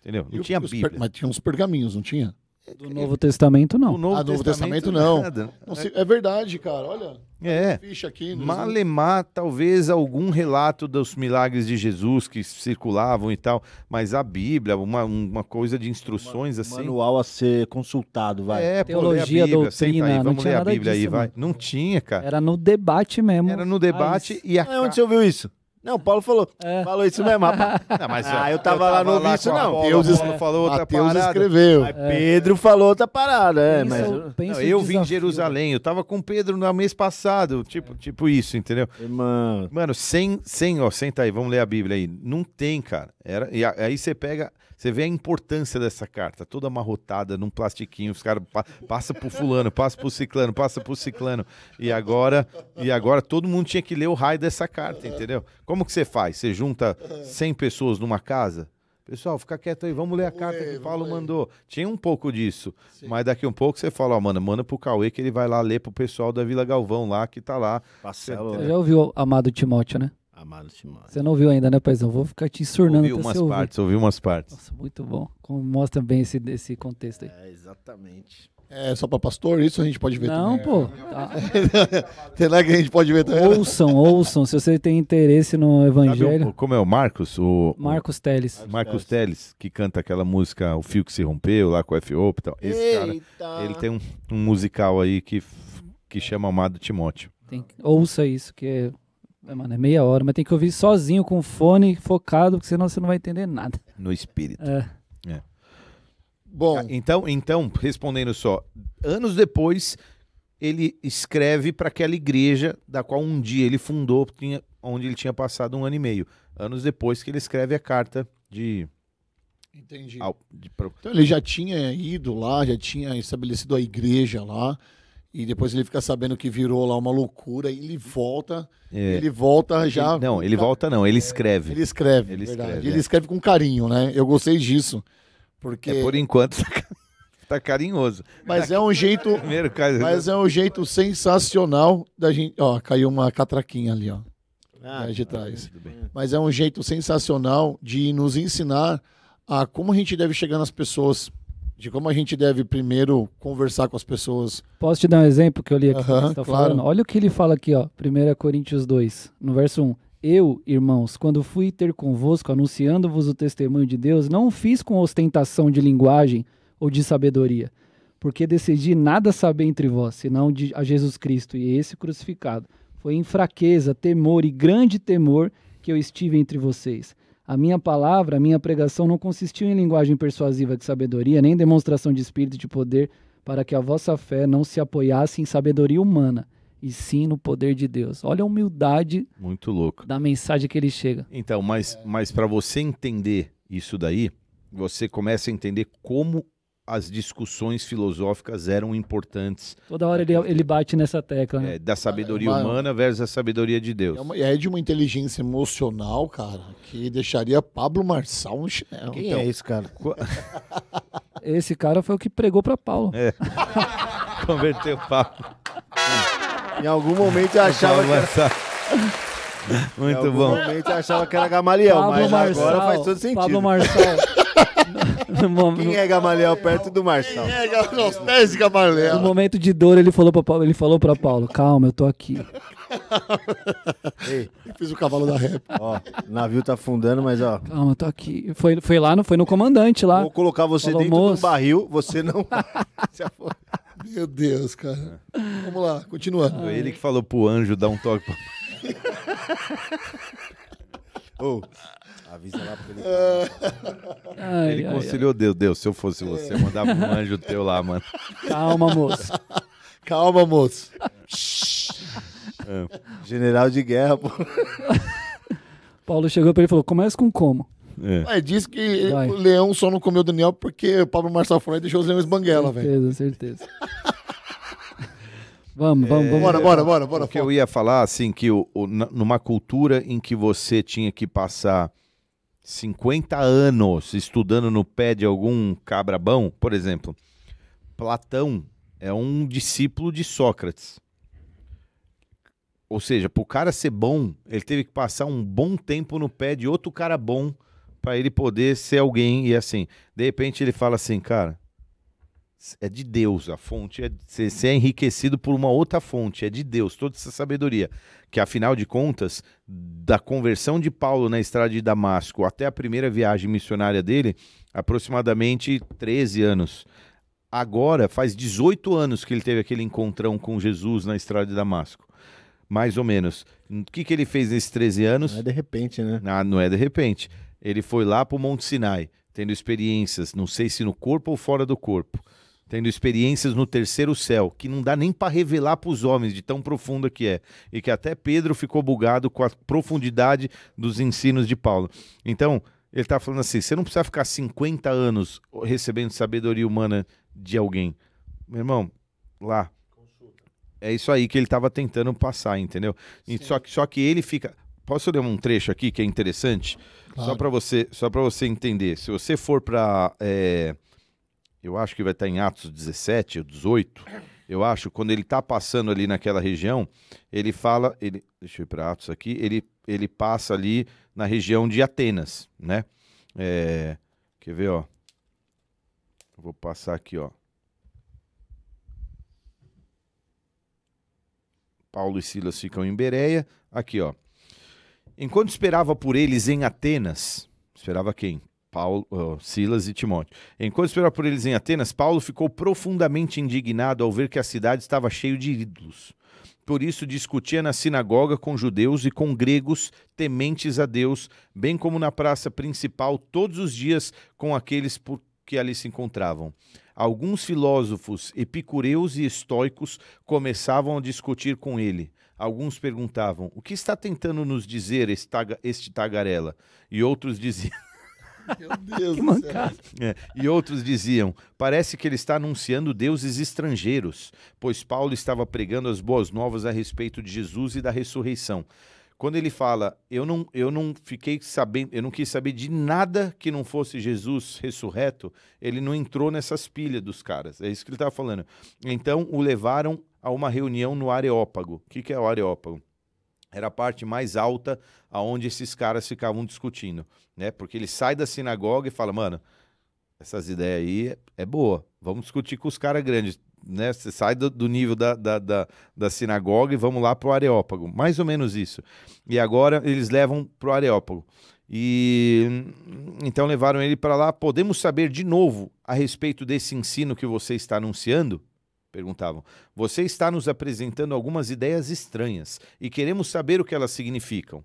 Entendeu? Não tinha Bíblia. Mas tinha uns pergaminhos, não tinha? Do Novo Testamento, não. O Novo, Ah, Novo Testamento, não. nada. Não sei- é verdade, cara. Olha. É. Ficha aqui. Malemar, talvez algum relato dos milagres de Jesus que circulavam e tal, mas a Bíblia, uma, uma coisa de instruções assim. Manual a ser consultado, vai. É, pô, Teologia, lê a Bíblia, senta doutrina, aí, não vamos tinha ler a Bíblia aí, disso, vai. mano. Não tinha, cara. Era no debate mesmo. Era no debate e a Ah, onde você ouviu isso? Não, Paulo falou. É. Falou isso mesmo, rapaz. Não, mas, Ah, eu tava lá, não ouvi isso, não. Deus Paula falou outra Mateus parada. escreveu. Mas Pedro falou outra parada, é, mas. Pensa- pensa Não, o eu vim em desafio. Jerusalém, eu tava com o Pedro no mês passado, tipo, tipo isso, entendeu? Irmão. Mano, sem, sem, ó, senta aí, vamos ler a Bíblia aí. Não tem, cara. Era, e aí você pega, você vê a importância dessa carta, toda amarrotada num plastiquinho, os caras pa, passa pro fulano, passa pro ciclano, passa pro ciclano. E agora, e agora todo mundo tinha que ler o raio dessa carta, entendeu? Como que você faz? Você junta 100 pessoas numa casa? Pessoal, fica quieto aí, vamos ler a carta ler, que o Paulo ler. mandou. Tinha um pouco disso, mas daqui um pouco você fala, ó, mano, manda pro Cauê que ele vai lá ler pro pessoal da Vila Galvão lá, que tá lá. Você já ouviu Amado Timóteo, né? Amado Timóteo. Você não ouviu ainda, né, paizão? Vou ficar te ensurnando Ouvi umas partes, ouvi umas partes. Nossa, muito bom. Como mostra bem esse, esse contexto aí. É, exatamente. É só pra pastor, isso a gente pode ver Não, também. pô. tá. Tem lá que a gente pode ver também. né? Ouçam, ouçam. Se você tem interesse no evangelho. o- como é o Marcos? O, Marcos Teles. Marcos Teles, que canta aquela música O Fio que se rompeu, lá com o F.O. e tal. Esse cara, Eita. ele tem um, um musical aí que, que chama Amado Timóteo. Tem ouça isso, que é, mano, é meia hora, mas tem que ouvir sozinho, com fone focado, porque senão você não vai entender nada. No espírito. É. Bom, Ah, Então, então, respondendo só, anos depois, ele escreve para aquela igreja da qual um dia ele fundou, tinha, onde ele tinha passado um ano e meio. Anos depois que ele escreve a carta de. entendi. ao- de Então ele já tinha ido lá, já tinha estabelecido a igreja lá, e depois ele fica sabendo que virou lá uma loucura, e ele volta, é, ele volta já... ele- não, ele volta não, ele escreve. Ele escreve, Ele verdade. escreve, ele é. escreve com carinho, né? Eu gostei disso, porque... É, por enquanto tá tá carinhoso. Mas é um jeito... Primeiro, cara, Mas é um jeito sensacional da gente... Ó, caiu uma catraquinha ali, ó. Ah, de trás. bem. Mas é um jeito sensacional de nos ensinar a como a gente deve chegar nas pessoas, de como a gente deve primeiro conversar com as pessoas. Posso te dar um exemplo que eu li aqui você tá claro. falando? Olha o que ele fala aqui, ó. 1 Coríntios 2, no verso 1. Eu, irmãos, quando fui ter convosco, anunciando-vos o testemunho de Deus, não o fiz com ostentação de linguagem ou de sabedoria, porque decidi nada saber entre vós, senão de, a Jesus Cristo e esse crucificado. Foi em fraqueza, temor e grande temor que eu estive entre vocês. A minha palavra, a minha pregação não consistiu em linguagem persuasiva de sabedoria, nem demonstração de espírito e de poder, para que a vossa fé não se apoiasse em sabedoria humana, e sim no poder de Deus. Olha a humildade Muito louco. da mensagem que ele chega. Então, mas, mas para você entender isso daí, você começa a entender como as discussões filosóficas eram importantes, Toda hora ele, ele bate nessa tecla, né? é, da sabedoria mas- humana versus a sabedoria de Deus. É, uma, é de uma inteligência emocional, cara, que deixaria Pablo Marçal no chinelo. Quem Então, é esse cara? Esse cara foi o que pregou pra Paulo. É. Converteu o papo. Em algum momento eu achava que era, em Muito algum bom. momento eu achava que era Gamaliel, mas agora faz todo sentido. Pablo Marçal. No, Quem é Gamaliel perto do Marçal? É, galera, aos pés de Gamaliel. no momento de dor, ele falou pra Paulo, ele falou pra Paulo, calma, eu tô aqui. Ei, Fiz o cavalo da rap. ó, o navio tá afundando, mas ó, Calma, eu tô aqui. Foi, foi lá, no, foi no comandante lá. vou colocar você Falou, dentro moço. do barril, você não. Se. Meu Deus, cara. Vamos lá, continuando. Foi ele que falou pro anjo dar um toque. pra- Ô, avisa lá pra ele. Ai, Ele ai, ai. conciliou Deus. Deus, se eu fosse você, eu mandava um anjo teu lá, mano. Calma, moço. Calma, moço. General de guerra, pô. Paulo chegou pra ele e falou, começa com como? É. Mas diz que Vai. o leão só não comeu o Daniel porque o Pablo Marçal e deixou os leões banguela, velho. Certeza, certeza. vamos, vamos, vamos. Bora, bora, bora, bora. O que eu ia falar, assim, que o, o- numa cultura em que você tinha que passar 50 anos estudando no pé de algum cabrabão, por exemplo, Platão é um discípulo de Sócrates. Ou seja, para o cara ser bom, ele teve que passar um bom tempo no pé de outro cara bom para ele poder ser alguém. E assim, de repente ele fala assim, cara, é de Deus, a fonte é você é enriquecido por uma outra fonte, é de Deus, toda essa sabedoria, que afinal de contas, da conversão de Paulo na estrada de Damasco até a primeira viagem missionária dele, aproximadamente 13 anos. Agora faz 18 anos que ele teve aquele encontrão com Jesus na estrada de Damasco. Mais ou menos. O que, que ele fez nesses 13 anos? Não é de repente, né? Ah, não é de repente. Ele foi lá para o Monte Sinai, tendo experiências, não sei se no corpo ou fora do corpo, tendo experiências no terceiro céu, que não dá nem para revelar para os homens de tão profunda que é, e que até Pedro ficou bugado com a profundidade dos ensinos de Paulo. Então, ele está falando assim: você não precisa ficar 50 anos recebendo sabedoria humana de alguém. Meu irmão, lá. É isso aí que ele estava tentando passar, entendeu? E só, que, só que ele fica. Posso ler um trecho aqui que é interessante? Só Claro. para você, só para você entender. Se você for para, eu acho que vai estar em Atos 17 ou 18. Eu acho quando ele está passando ali naquela região, ele fala, ele, deixa eu ir para Atos aqui. Ele ele passa ali na região de Atenas, né? É, quer ver, ó? Vou passar aqui, ó. Paulo e Silas ficam em Bereia. Aqui, ó. Enquanto esperava por eles em Atenas, esperava quem? Paulo, Silas e Timóteo. Enquanto esperava por eles em Atenas, Paulo ficou profundamente indignado ao ver que a cidade estava cheia de ídolos. Por isso discutia na sinagoga com judeus e com gregos tementes a Deus, bem como na praça principal todos os dias com aqueles por que ali se encontravam. Alguns filósofos epicureus e estoicos começavam a discutir com ele. Alguns perguntavam: O que está tentando nos dizer este tagarela? E outros diziam. Meu Deus Que do céu. mancada. É, e outros diziam: parece que ele está anunciando deuses estrangeiros, pois Paulo estava pregando as boas novas a respeito de Jesus e da ressurreição. Quando ele fala, eu não, eu não fiquei sabendo, eu não quis saber de nada que não fosse Jesus ressurreto, ele não entrou nessas pilhas dos caras. É isso que ele estava falando. Então o levaram a uma reunião no Areópago. O que, que é o Areópago? Era a parte mais alta aonde esses caras ficavam discutindo, né? Porque ele sai da sinagoga e fala, mano, essas ideias aí é, é boa, vamos discutir com os caras grandes, né? Você sai do, do nível da, da, da, da sinagoga e vamos lá pro Areópago, mais ou menos isso. E agora eles levam pro Areópago. E então levaram ele para lá. Podemos saber de novo a respeito desse ensino que você está anunciando? Perguntavam. Você está nos apresentando algumas ideias estranhas e queremos saber o que elas significam.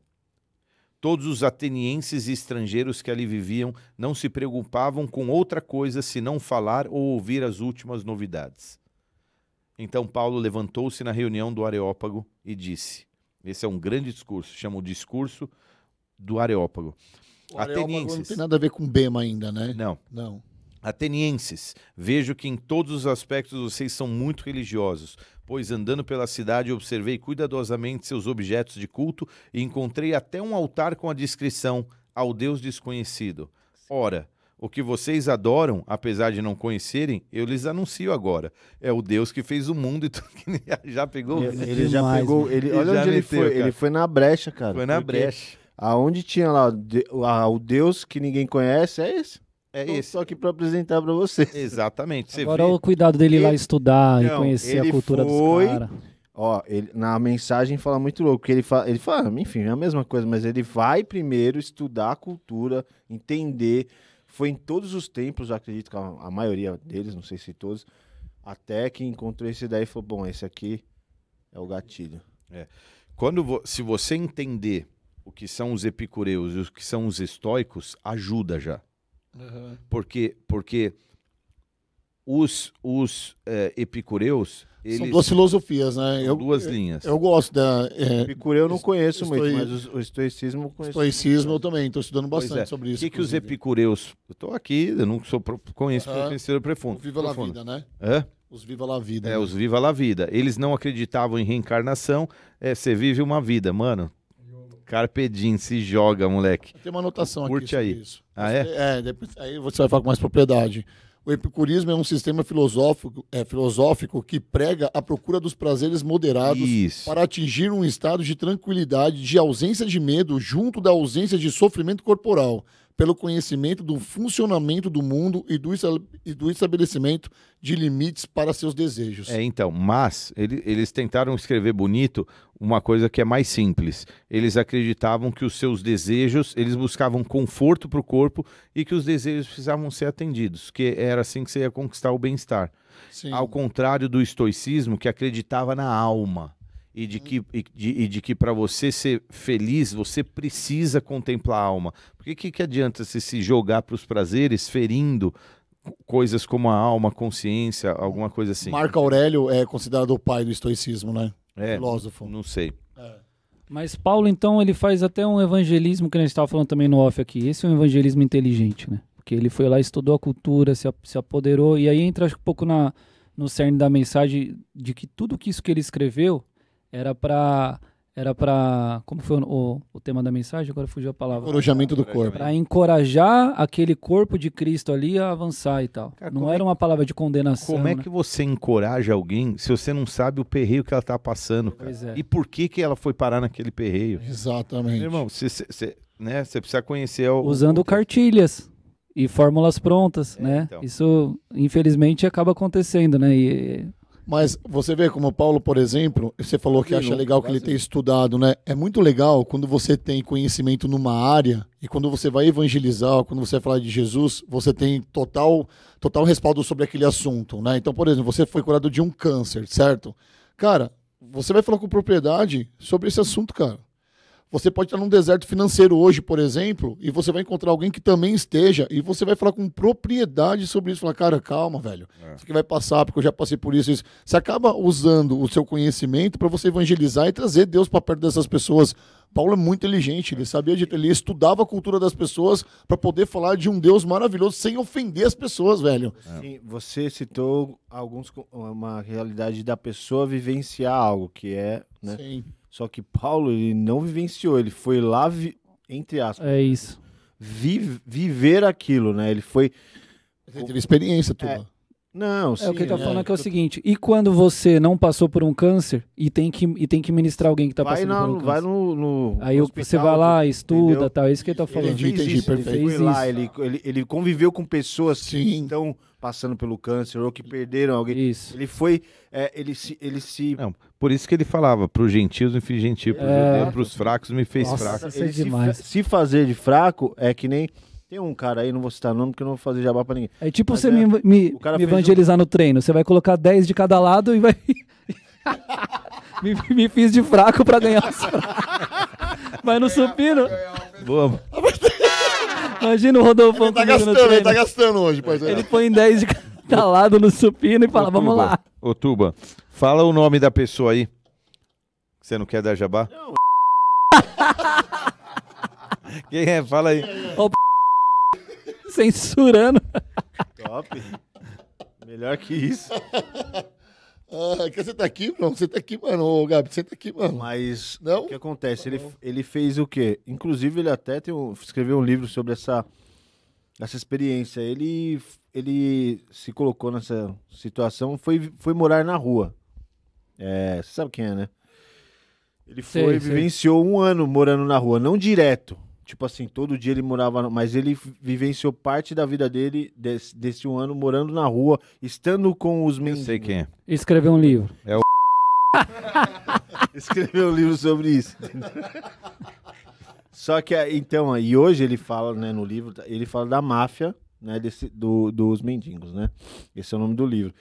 Todos os atenienses e estrangeiros que ali viviam não se preocupavam com outra coisa senão falar ou ouvir as últimas novidades. Então Paulo levantou-se na reunião do Areópago e disse: Esse é um grande discurso, chama o discurso do Areópago. O Areópago não Atenienses. tem nada a ver com Bema ainda, né? Não, Não. Atenienses, vejo que em todos os aspectos vocês são muito religiosos, pois andando pela cidade observei cuidadosamente seus objetos de culto e encontrei até um altar com a descrição ao Deus desconhecido. Ora, o que vocês adoram, apesar de não conhecerem, eu lhes anuncio agora. É o Deus que fez o mundo e tudo que já pegou. Ele, ele já demais, pegou. mano. Ele, Ele olha já onde ele meteu, foi. cara. Ele foi na brecha, cara. Foi na brecha. Aonde tinha lá de- a- o Deus que ninguém conhece, é esse. É Tô esse. Só aqui pra apresentar pra vocês. Exatamente. Você Agora vê. o cuidado dele ir lá Ele- estudar e Não, conhecer a ele cultura foi- dos caras. Ó, ele, na mensagem fala muito louco, porque ele fala, ele fala, enfim, é a mesma coisa, mas ele vai primeiro estudar a cultura, entender. Foi em todos os templos, eu acredito que a, a maioria deles, não sei se todos, até que encontrou esse daí e falou: bom, esse aqui é o gatilho. Quando vo- se você entender o que são os epicureus e o que são os estoicos, ajuda já. Porque, porque os, os eh, epicureus, eles São duas filosofias, né? Eu, duas eu, linhas. eu gosto da é, Epicureu eu não conheço muito, Estoi- mas o, o estoicismo eu conheço. estoicismo, eu também estou estudando Pois bastante é. sobre O isso. que, que os epicureus. Eu tô aqui, eu não sou pro- conheço Aham. conhecedor O profundo. Viva la profundo. Vida, né? Hã? Os Viva la Vida. É, né? os Viva la Vida. Eles não acreditavam em reencarnação. É, você vive uma vida, mano. Carpe diem, se joga, moleque. Tem uma anotação Curte aqui sobre aí. isso. Ah, Você- É, depois, aí você vai falar com mais propriedade. O epicurismo é um sistema filosófico, é, filosófico que prega a procura dos prazeres moderados Isso. para atingir um estado de tranquilidade, de ausência de medo, junto da ausência de sofrimento corporal, pelo conhecimento do funcionamento do mundo e do, e do estabelecimento de limites para seus desejos. É, então, mas ele- eles tentaram escrever bonito uma coisa que é mais simples. Eles acreditavam que os seus desejos, eles buscavam conforto para o corpo e que os desejos precisavam ser atendidos, que era assim que você ia conquistar o bem-estar. Ao contrário do estoicismo, que acreditava na alma. E de que, e de, e de que para você ser feliz, você precisa contemplar a alma. Por que, que, adianta você se jogar para os prazeres ferindo co- coisas como a alma, a consciência, alguma coisa assim? Marco Aurélio é considerado o pai do estoicismo, né? É, Filósofo. não sei. Mas Paulo, então, ele faz até um evangelismo que a gente estava falando também no off aqui. Esse é um evangelismo inteligente, né? Porque ele foi lá, estudou a cultura, se, se apoderou, e aí entra acho que um pouco na, no cerne da mensagem de que tudo que isso que ele escreveu era para era para como foi o, o, o tema da mensagem? Agora fugiu a palavra. Encorajamento do corpo. Para encorajar aquele corpo de Cristo ali a avançar e tal. Cara, não é era uma palavra de condenação. Como é né? que você encoraja alguém se você não sabe o perreio que ela tá passando, é. E por que, que ela foi parar naquele perreio? Exatamente. Meu irmão, você, né, você precisa conhecer o. usando cartilhas e fórmulas prontas, É, né? então. Isso, infelizmente, acaba acontecendo, né? E, Mas você vê como o Paulo, por exemplo, você falou que acha legal que ele tenha estudado, né? É muito legal quando você tem conhecimento numa área e quando você vai evangelizar, quando você vai falar de Jesus, você tem total, total respaldo sobre aquele assunto, né? Então, por exemplo, você foi curado de um câncer, certo? Cara, você vai falar com propriedade sobre esse assunto, cara. Você pode estar num deserto financeiro hoje, por exemplo, e você vai encontrar alguém que também esteja, e você vai falar com propriedade sobre isso. Falar, cara, calma, velho. Isso aqui vai passar, porque eu já passei por isso. isso. Você acaba usando o seu conhecimento para você evangelizar e trazer Deus para perto dessas pessoas. Paulo é muito inteligente, ele sabia de. Ele estudava a cultura das pessoas para poder falar de um Deus maravilhoso sem ofender as pessoas, velho. Sim, você citou alguns uma realidade da pessoa vivenciar algo que é, né? Sim. Só que Paulo ele não vivenciou, ele foi lá vi- entre aspas, é isso. vi- viver aquilo, né? Ele foi Ele teve experiência, tudo. É, não, sim, É o que ele tá né? falando que é o seguinte: e quando você não passou por um câncer e tem que, e tem que ministrar alguém que tá vai, passando na- por um câncer? vai no, no Aí no você hospital, vai lá, estuda, entendeu? tal, é isso que ele tá falando. Entendi, Ele fez entendi, ele perfeito. foi lá, ele, ele, ele conviveu com pessoas que Sim. estão passando pelo câncer ou que perderam alguém. Isso. Ele foi, é, ele se, ele se, Não, por isso que ele falava, para gentios me fiz gentil, para É. os fracos me fez Nossa. fraco. É ele se, demais. se fazer de fraco é que nem tem um cara aí, não vou citar nome porque eu não vou fazer jabá pra ninguém. É tipo Mas você é, me, me, o cara me fez um- evangelizar no treino. Você vai colocar 10 de cada lado e vai. me, me fiz de fraco pra ganhar os fracos. Vai no supino. Boa. Imagina o Rodolfão Ele tá gastando, ele tá gastando hoje, parceiro. Ele põe 10 de cada lado no supino e fala, Ô, vamos Tuba, lá. Ô, Tuba, fala o nome da pessoa aí. Você não quer dar jabá? Quem é? Fala aí. Censurando. Top. Melhor que isso. Ah, quer você tá aqui, mano? Você tá aqui, mano. Ô, Gabi, você tá aqui, mano. Mas Não? o que acontece? Ele, ele fez o quê? Inclusive, ele até tem um- escreveu um livro sobre essa, essa experiência. Ele, ele se colocou nessa situação, foi, foi morar na rua. É, você sabe quem é, né? Ele foi, sei. vivenciou um ano morando na rua, não direto. Tipo assim, todo dia ele morava, mas ele vivenciou parte da vida dele desse, desse um ano morando na rua, estando com os mendigos. sei quem é. Escreveu um livro. escreveu um livro sobre isso. Só que, aí, então, e hoje ele fala, né, no livro, ele fala da máfia, né, desse, do, dos mendigos, né? Esse é o nome do livro.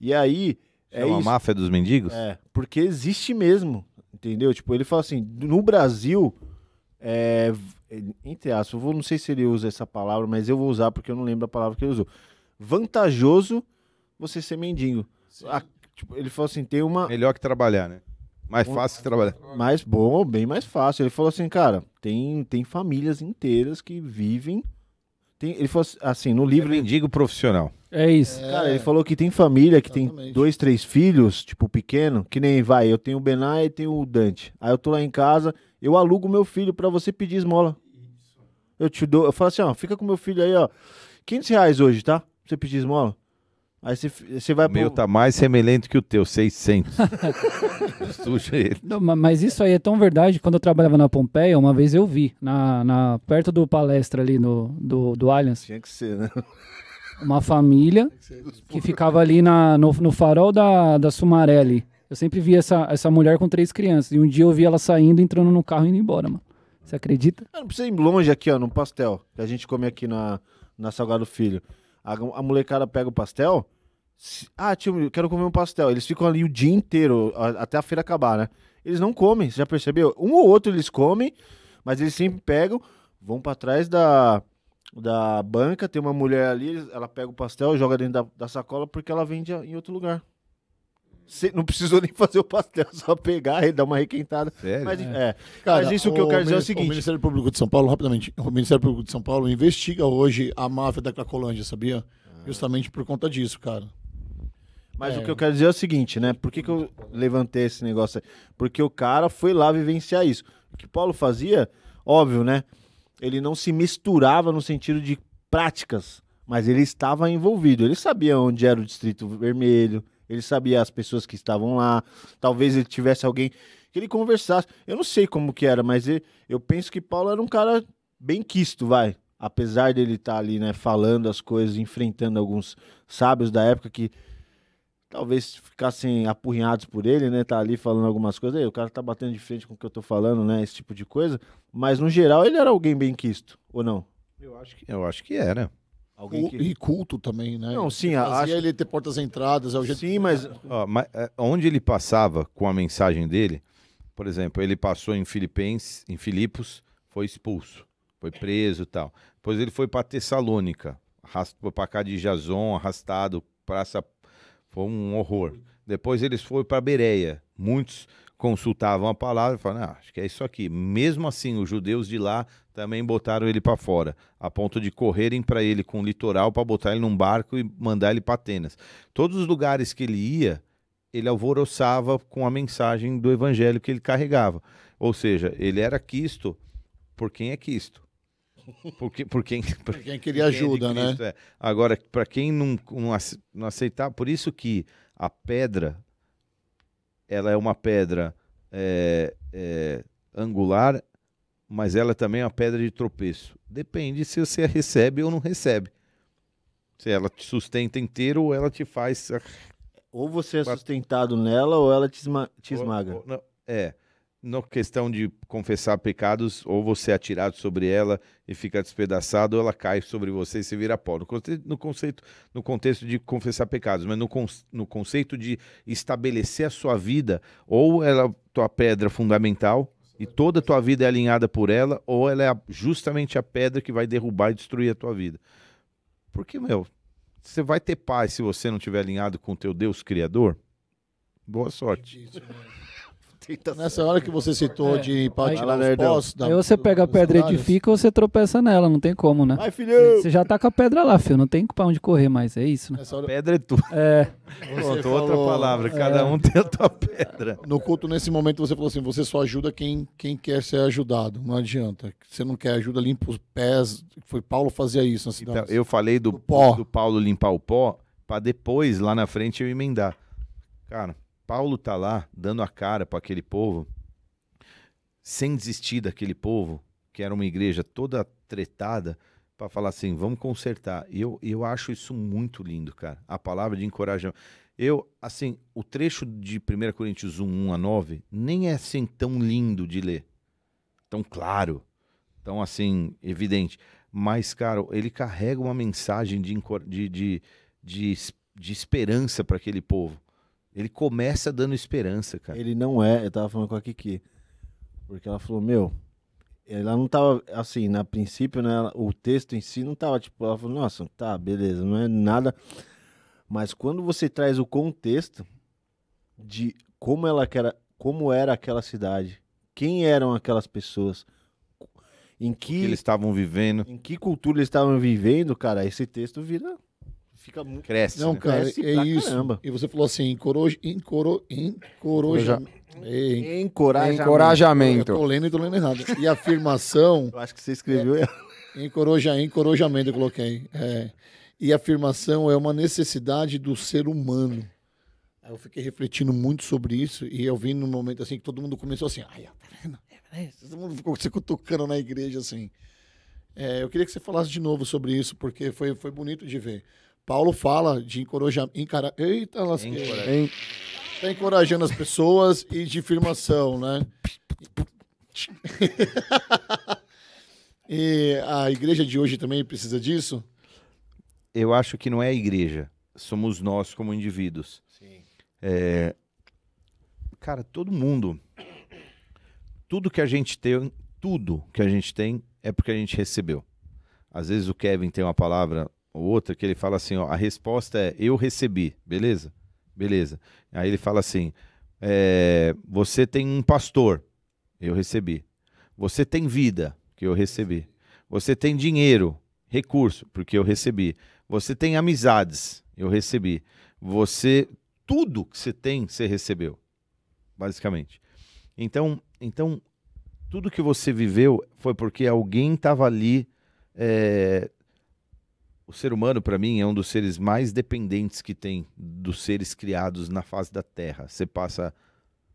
E aí, é É uma isso. máfia dos mendigos? É, porque existe mesmo, entendeu? Tipo, ele fala assim, no Brasil, é, entre aspas, eu vou, não sei se ele usa essa palavra, mas eu vou usar porque eu não lembro a palavra que ele usou. Vantajoso você ser mendigo. Ah, tipo, ele falou assim, tem uma... Melhor que trabalhar, né? Mais fácil que trabalhar. Mais bom, bem mais fácil. Ele falou assim, cara, tem, tem famílias inteiras que vivem. Tem, ele falou assim, assim, no Livro ele- mendigo profissional. É isso. Cara, ele falou que tem família que tem Exatamente. dois, três filhos, tipo, pequeno, que nem vai, eu tenho o Benai e tenho o Dante. Aí eu tô lá em casa, eu alugo meu filho pra você pedir esmola. Eu te dou, eu falo assim, ó, fica com meu filho aí, ó. 500 reais hoje, tá? Você pedir esmola. Aí você, você vai O meu pro- tá mais semelhante que o teu, 600. Suja ele. Não, ma- mas isso aí é tão verdade. Quando eu trabalhava na Pompeia, uma vez eu vi, na, na- perto do palestra ali no, do, do Allianz, Tinha que ser, né? uma família que ficava ali na, no, no farol da, da Sumaré ali. Eu sempre vi essa, essa mulher com três crianças. E um dia eu vi ela saindo, entrando no carro e indo embora, mano. Você acredita? Ah, Não precisa ir longe aqui, ó, no pastel. Que a gente come aqui na, na Salgado Filho. A, a molecada pega o pastel. se- ah, tio, eu quero comer um pastel. Eles ficam ali o dia inteiro, a- até a feira acabar, né? Eles não comem, você já percebeu? Um ou outro eles comem, mas eles sempre pegam, vão pra trás da, da banca, tem uma mulher ali, ela pega o pastel, joga dentro da, da sacola porque ela vende em outro lugar. Não precisou nem fazer o pastel, só pegar e dar uma requentada. Sério? Mas, é. Mas isso que eu quero dizer é o seguinte. O Ministério Público de São Paulo, rapidamente, o Ministério Público de São Paulo investiga hoje a máfia da Cracolândia, sabia? Ah. Justamente por conta disso, cara. Mas É. o que eu quero dizer é o seguinte, né? Por que, que eu levantei esse negócio aí? Porque o cara foi lá vivenciar isso. O que Paulo fazia, óbvio, né? Ele não se misturava no sentido de práticas, mas ele estava envolvido. Ele sabia onde era o Distrito Vermelho, ele sabia as pessoas que estavam lá. Talvez ele tivesse alguém que ele conversasse. Eu não sei como que era, mas eu penso que Paulo era um cara bem quisto, vai. Apesar dele estar ali, né, falando as coisas, enfrentando alguns sábios da época que talvez ficassem apurrinhados por ele, né? Tá ali falando algumas coisas. O cara tá batendo de frente com o que eu tô falando, né? Esse tipo de coisa. Mas no geral ele era alguém bem quisto, ou não? Eu acho que, eu acho que era. Alguém que... E culto também, né? Não, sim, Fazia acho- ele ter portas entradas, é o jeito Sim, mas Ó, mas, é, onde ele passava com a mensagem dele, por exemplo, ele passou em Filipenses, em Filipos, foi expulso, foi preso e tal. Depois ele foi para Tessalônica, arrastou para cá de Jason, arrastado, praça, foi um horror. Depois eles foram para Bereia. Muitos consultavam a palavra e falaram, ah, acho que é isso aqui. Mesmo assim, os judeus de lá também botaram ele para fora, a ponto de correrem para ele com o litoral para botar ele num barco e mandar ele para Atenas. Todos os lugares que ele ia, ele alvoroçava com a mensagem do evangelho que ele carregava. Ou seja, ele era quisto por quem é quisto. Por, que- por quem, por quem queria ajuda, é de né? Cristo, é. Agora, para quem não, não aceitar, por isso que a pedra, ela é uma pedra é, é, angular, mas ela também é uma pedra de tropeço. Depende se você a recebe ou não recebe. Se ela te sustenta inteiro ou ela te faz ou você é sustentado nela ou ela te, esma- te ou- esmaga. ou- não, é. Na questão de confessar pecados, ou você é atirado sobre ela e fica despedaçado, ou ela cai sobre você e se vira pó. No conceito, no conceito, no contexto de confessar pecados, mas no, no conceito de estabelecer a sua vida, ou ela é tua pedra fundamental e toda a tua vida é alinhada por ela, ou ela é justamente a pedra que vai derrubar e destruir a tua vida. Porque, meu, você vai ter paz se você não estiver alinhado com o teu Deus Criador? Boa sorte. Tentação. Nessa hora que você citou É. de os Nerdão. pós... da- Aí você pega a pedra e edifica ou você tropeça nela, não tem como, né? Vai, filhão! Você já tá com a pedra lá, filho, não tem pra onde correr mais, é isso, né? Nessa hora, Pedra é tudo. É, Pronto, falou- outra palavra. Cada um tem a tua pedra. no culto, nesse momento, você falou assim, você só ajuda quem, quem quer ser ajudado. Não adianta. Você não quer ajuda, limpa os pés. Foi Paulo fazia isso na Então, cidade. eu falei do, Do pó. do Paulo limpar o pó para depois, lá na frente, eu emendar. Cara, Paulo tá lá dando a cara para aquele povo, sem desistir daquele povo, que era uma igreja toda tretada, para falar assim, vamos consertar. Eu, eu acho isso muito lindo, cara. A palavra de encorajamento. Eu, assim, o trecho de 1 Coríntios 1, 1 a 9, nem é assim tão lindo de ler. Tão claro. Tão, assim, evidente. Mas, cara, ele carrega uma mensagem de, de, de, de, de esperança para aquele povo. Ele começa dando esperança, cara. Ele não é, eu tava falando com a Kiki. Porque ela falou, meu, ela não tava, assim, na princípio, né, o texto em si não tava, tipo, ela falou, nossa, tá, beleza, não é nada. Mas quando você traz o contexto de como ela era, como era aquela cidade, quem eram aquelas pessoas, em que que, eles estavam vivendo. em que cultura eles estavam vivendo, cara, esse texto vira, fica muito... Cresce. Não, né? cara, Cresce é pra isso. caramba. E você falou assim, encoroja, encoro, encoroja, Ei, Encoraja. eu Encorajamento. tô lendo e tô lendo errado. E afirmação, Eu acho que você escreveu errado. encoroja, encorajamento eu coloquei. É. E afirmação é uma necessidade do ser humano. Aí eu fiquei refletindo muito sobre isso e eu vi num momento assim que todo mundo começou assim, ai, tá vendo? É, é, Todo mundo ficou se cutucando na igreja assim. É, eu queria que você falasse de novo sobre isso, porque foi, foi bonito de ver. Paulo fala de encorajamento. Encara... Eita, lasqueira. Hein? Tá encorajando as pessoas e de afirmação, né? e a igreja de hoje também precisa disso? Eu acho que não é a igreja. Somos nós como indivíduos. É, Cara, todo mundo. Tudo que a gente tem, tudo que a gente tem é porque a gente recebeu. Às vezes o Kevin tem uma palavra outra que ele fala assim: ó, a resposta é eu recebi, beleza? Beleza. Aí ele fala assim: é, você tem um pastor, eu recebi. Você tem vida, que eu recebi. Você tem dinheiro, recurso, porque eu recebi. Você tem amizades, eu recebi. Você tudo que você tem, você recebeu, basicamente. Então, então tudo que você viveu foi porque alguém estava ali. é, O ser humano, para mim, é um dos seres mais dependentes que tem dos seres criados na face da Terra. Você passa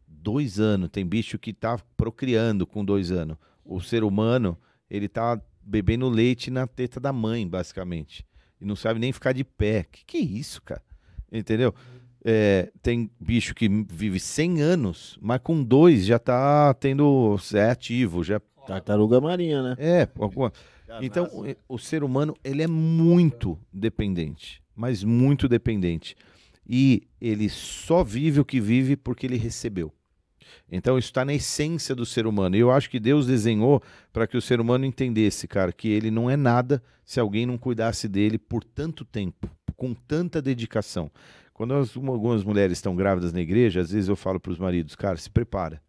dois anos, tem bicho que está procriando com dois anos. O ser humano, ele tá bebendo leite na teta da mãe, basicamente. E não sabe nem ficar de pé. Que que é isso, cara? Entendeu? É, tem bicho que vive 100 anos, mas com dois já tá tendo. É ativo, já. Tartaruga marinha, né? É, alguma. Então, o, o ser humano, ele é muito dependente, mas muito dependente. E ele só vive o que vive porque ele recebeu. Então, isso está na essência do ser humano. E eu acho que Deus desenhou para que o ser humano entendesse, cara, que ele não é nada se alguém não cuidasse dele por tanto tempo, com tanta dedicação. Quando as- uma- algumas mulheres estão grávidas na igreja, às vezes eu falo para os maridos, cara, se prepara.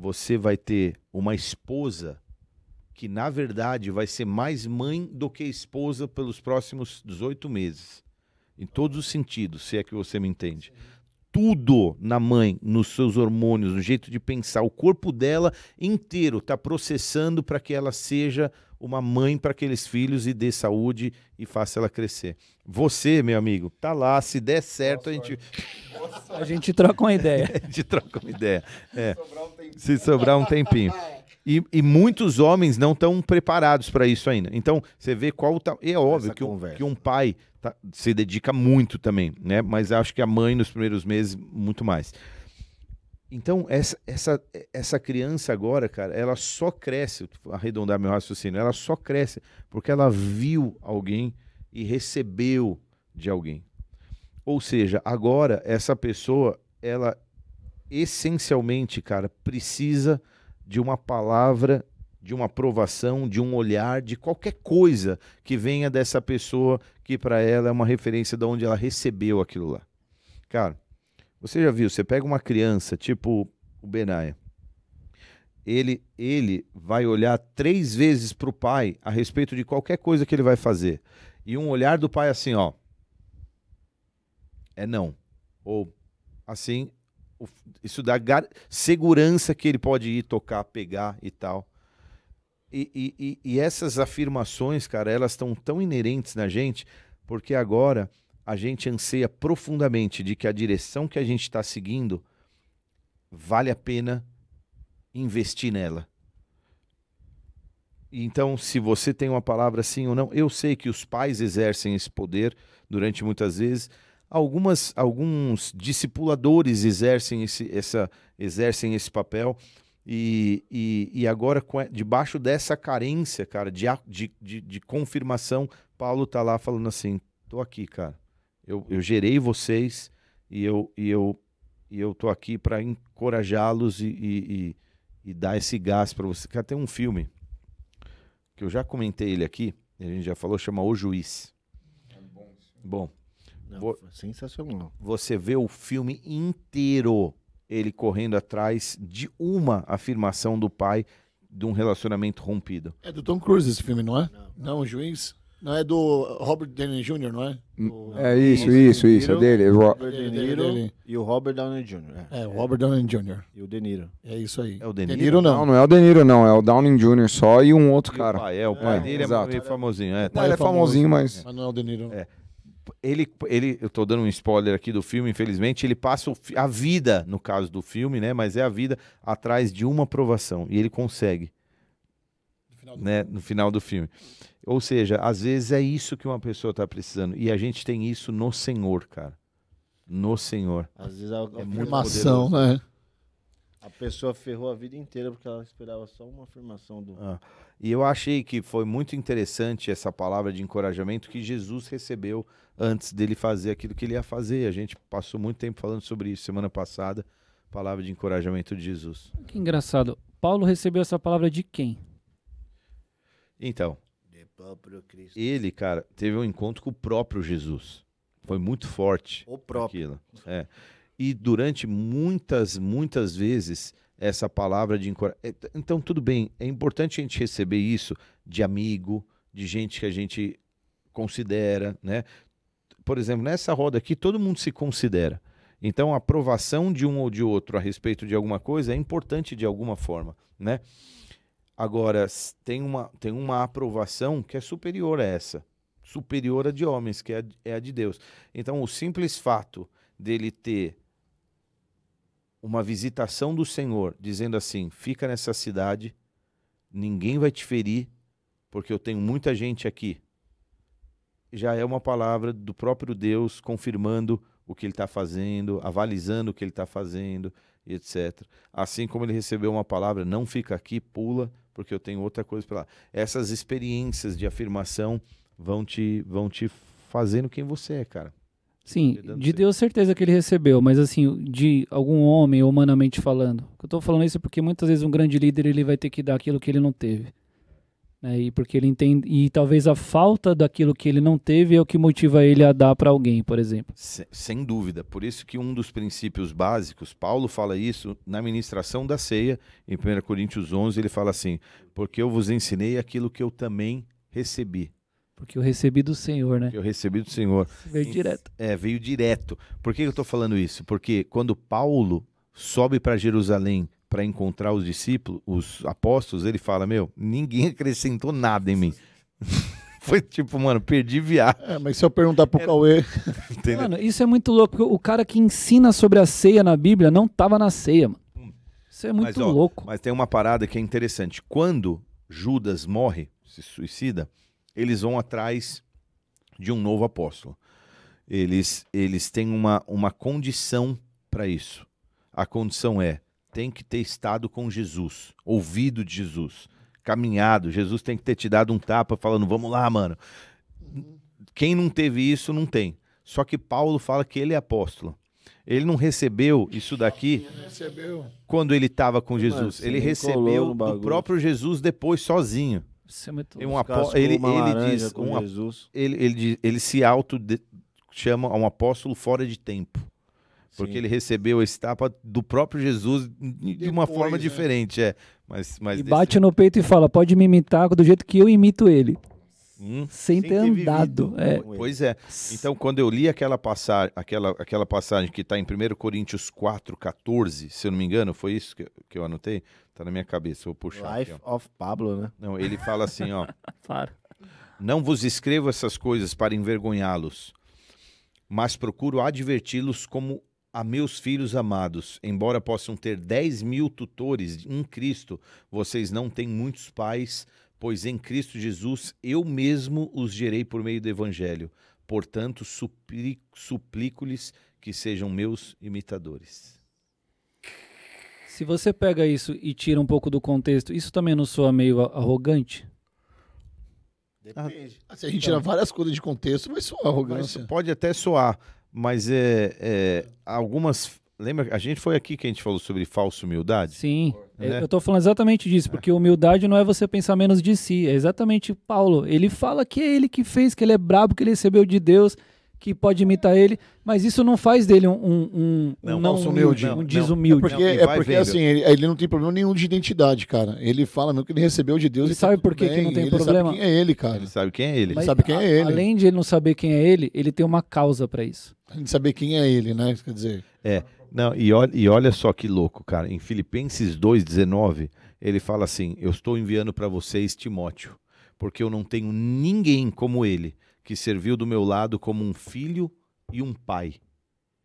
Você vai ter uma esposa que na verdade vai ser mais mãe do que esposa pelos próximos 18 meses. Em todos os sentidos, se é que você me entende. Tudo na mãe, nos seus hormônios, no jeito de pensar, o corpo dela inteiro está processando para que ela seja uma mãe para aqueles filhos e dê saúde e faça ela crescer. Você, meu amigo, tá lá, se der certo, a gente, a gente troca uma ideia. a gente troca uma ideia. É. Se sobrar um tempinho. E, e muitos homens não estão preparados para isso ainda. Então, você vê qual tá. É óbvio que um, que um pai tá- se dedica muito também, né? Mas acho que a mãe nos primeiros meses, muito mais. Então, essa, essa, essa criança agora, cara, ela só cresce, arredondar meu raciocínio, ela só cresce porque ela viu alguém e recebeu de alguém. Ou seja, agora essa pessoa, ela essencialmente, cara, precisa de uma palavra, de uma aprovação, de um olhar, de qualquer coisa que venha dessa pessoa que para ela é uma referência de onde ela recebeu aquilo lá. Cara, você já viu, você pega uma criança, tipo o Benaia, ele, ele vai olhar três vezes para o pai a respeito de qualquer coisa que ele vai fazer. E um olhar do pai assim, ó. É não. Ou assim, isso dá segurança que ele pode ir tocar, pegar e tal. E- e- e essas afirmações, cara, elas estão tão inerentes na gente, porque agora a gente anseia profundamente de que a direção que a gente está seguindo vale a pena investir nela. Então, se você tem uma palavra sim ou não, eu sei que os pais exercem esse poder durante muitas vezes. Algumas, alguns discipuladores exercem esse, essa, exercem esse papel. E, e, e agora, debaixo dessa carência, cara, de, de, de, confirmação, Paulo tá lá falando assim: tô aqui, cara. Eu, eu gerei vocês e eu, e eu, e eu tô aqui para encorajá-los e, e, e, e dar esse gás para você. Cara, tem um filme que eu já comentei ele aqui, a gente já falou, chama O Juiz. Bom, Não, Vou- foi sensacional. você vê o filme inteiro ele correndo atrás de uma afirmação do pai de um relacionamento rompido. É do Tom Cruise esse filme, não é? Não, o juiz. Não é do Robert Downey Jr., não é? Do- É isso, isso, isso. É dele. Ro- Robert De Niro e o Robert Downey Jr. É. É, o Robert Downey Jr. E o De Niro. É isso aí. É o De De Niro? Niro Não, não. não é o De Niro, não. É o Downing Jr. só e um outro E o cara. pai, é, o pai É, dele exato. é meio famosinho. É, Não, ele é famosinho, mas. Mas não é o De Niro. É. ele, ele, eu tô dando um spoiler aqui do filme, infelizmente, ele passa o a vida, no caso do filme, né? Mas é a vida atrás de uma aprovação. E ele consegue, né? No final do filme. Ou seja, às vezes é isso que uma pessoa tá precisando. E a gente tem isso no Senhor, cara. No Senhor. Às vezes a, a, É muito Afirmação, né? a pessoa ferrou a vida inteira porque ela esperava só uma afirmação do. Ah, E eu achei que foi muito interessante essa palavra de encorajamento que Jesus recebeu antes dele fazer aquilo que ele ia fazer. A gente passou muito tempo falando sobre isso semana passada. Palavra de encorajamento de Jesus. Que engraçado. Paulo recebeu essa palavra de quem? Então, ele, cara, teve um encontro com o próprio Jesus. Foi muito forte. O próprio. aquilo. É. E durante muitas, muitas vezes, essa palavra de encorajamento. Então, tudo bem, é importante a gente receber isso de amigo, de gente que a gente considera, né? Por exemplo, nessa roda aqui, todo mundo se considera. Então, a aprovação de um ou de outro a respeito de alguma coisa é importante de alguma forma, né? Agora, tem uma, tem uma aprovação que é superior a essa, superior a de homens, que é a, é a de Deus. Então, o simples fato dele ter uma visitação do Senhor, dizendo assim: fica nessa cidade, ninguém vai te ferir, porque eu tenho muita gente aqui. Já é uma palavra do próprio Deus confirmando o que ele está fazendo, avalizando o que ele está fazendo, etc. Assim como ele recebeu uma palavra: não fica aqui, pula, porque eu tenho outra coisa para lá. Essas experiências de afirmação vão te, vão te fazendo quem você é, cara. Sim, Cuidando de. Deus certeza que ele recebeu, mas assim, de algum homem, humanamente falando. Eu tô falando isso porque muitas vezes um grande líder ele vai ter que dar aquilo que ele não teve. Né? E porque ele entende e talvez a falta daquilo que ele não teve é o que motiva ele a dar para alguém, por exemplo. Se- Sem dúvida. Por isso que um dos princípios básicos, Paulo fala isso na ministração da ceia, em 1 Coríntios 11, ele fala assim: Porque eu vos ensinei aquilo que eu também recebi, Porque eu recebi do Senhor, né? que eu recebi do Senhor. Veio direto. É, veio direto. Por que eu estou falando isso? Porque quando Paulo sobe para Jerusalém para encontrar os discípulos, os apóstolos, ele fala: Meu, ninguém acrescentou nada em mim. Foi tipo, mano, perdi viagem. É, mas se eu perguntar pro Cauê, Entendeu? Mano, isso é muito louco, porque o cara que ensina sobre a ceia na Bíblia não tava na ceia, mano. Isso é muito Mas, ó, louco. Mas tem uma parada que é interessante. Quando Judas morre, se suicida, eles vão atrás de um novo apóstolo. Eles, eles têm uma, uma condição para isso. A condição é: tem que ter estado com Jesus, ouvido de Jesus, caminhado. Jesus tem que ter te dado um tapa falando: vamos lá, mano. Quem não teve isso, não tem. Só que Paulo fala que ele é apóstolo. Ele não recebeu isso daqui recebeu. quando ele estava com Jesus. Ele recebeu do próprio Jesus depois sozinho. Isso é um apó- ele, ele diz, com um ap- Jesus. ele, ele, ele se auto de- chama a um apóstolo fora de tempo. Porque Sim. ele recebeu esse tapa do próprio Jesus de uma Depois, forma né? diferente, é. Mas, mas E desse- bate no peito e fala: pode me imitar do jeito que eu imito ele. Hum, Sem, Sem ter ter andado. É. Pois é. Então, quando eu li aquela passagem, aquela, aquela passagem que está em 1 Coríntios 4, 14, se eu não me engano, foi isso que, que eu anotei? Tá na minha cabeça, vou puxar Life aqui, of Pablo, né? Não, ele fala assim, ó. Para. Não vos escrevo essas coisas para envergonhá-los, mas procuro adverti-los como a meus filhos amados. Embora possam ter 10 mil tutores em Cristo, vocês não têm muitos pais, pois em Cristo Jesus eu mesmo os gerei por meio do Evangelho. Portanto, supli- suplico-lhes que sejam meus imitadores. Se você pega isso e tira um pouco do contexto, isso também não soa meio arrogante? Depende. Se a gente tirar várias coisas de contexto, vai soar Mas arrogância. pode até soar, mas é, é, algumas. Lembra? A gente foi aqui que a gente falou sobre falsa humildade? Sim. Né? Eu tô falando exatamente disso, porque humildade não é você pensar menos de si. É exatamente Paulo. Ele fala que é ele que fez, que ele é brabo, que ele recebeu de Deus, que pode imitar ele, mas isso não faz dele um, um, um Não, um não humilde, humilde. um Não, desumilde. Porque, Não, e é porque assim, ele, ele não tem problema nenhum de identidade, cara. Ele fala mesmo que ele recebeu de Deus E e tá sabe tudo por que não tem ele problema? Sabe quem é ele, cara. Ele sabe quem é ele. Mas- sabe quem é ele. Além de ele não saber quem é ele, ele tem uma causa pra isso. A gente saber quem é ele, né? Quer dizer, É, não, e olha, e olha só que louco, cara. Em Filipenses 2,19, ele fala assim: Eu estou enviando para vocês Timóteo, porque eu não tenho ninguém como ele, que serviu do meu lado como um filho e um pai.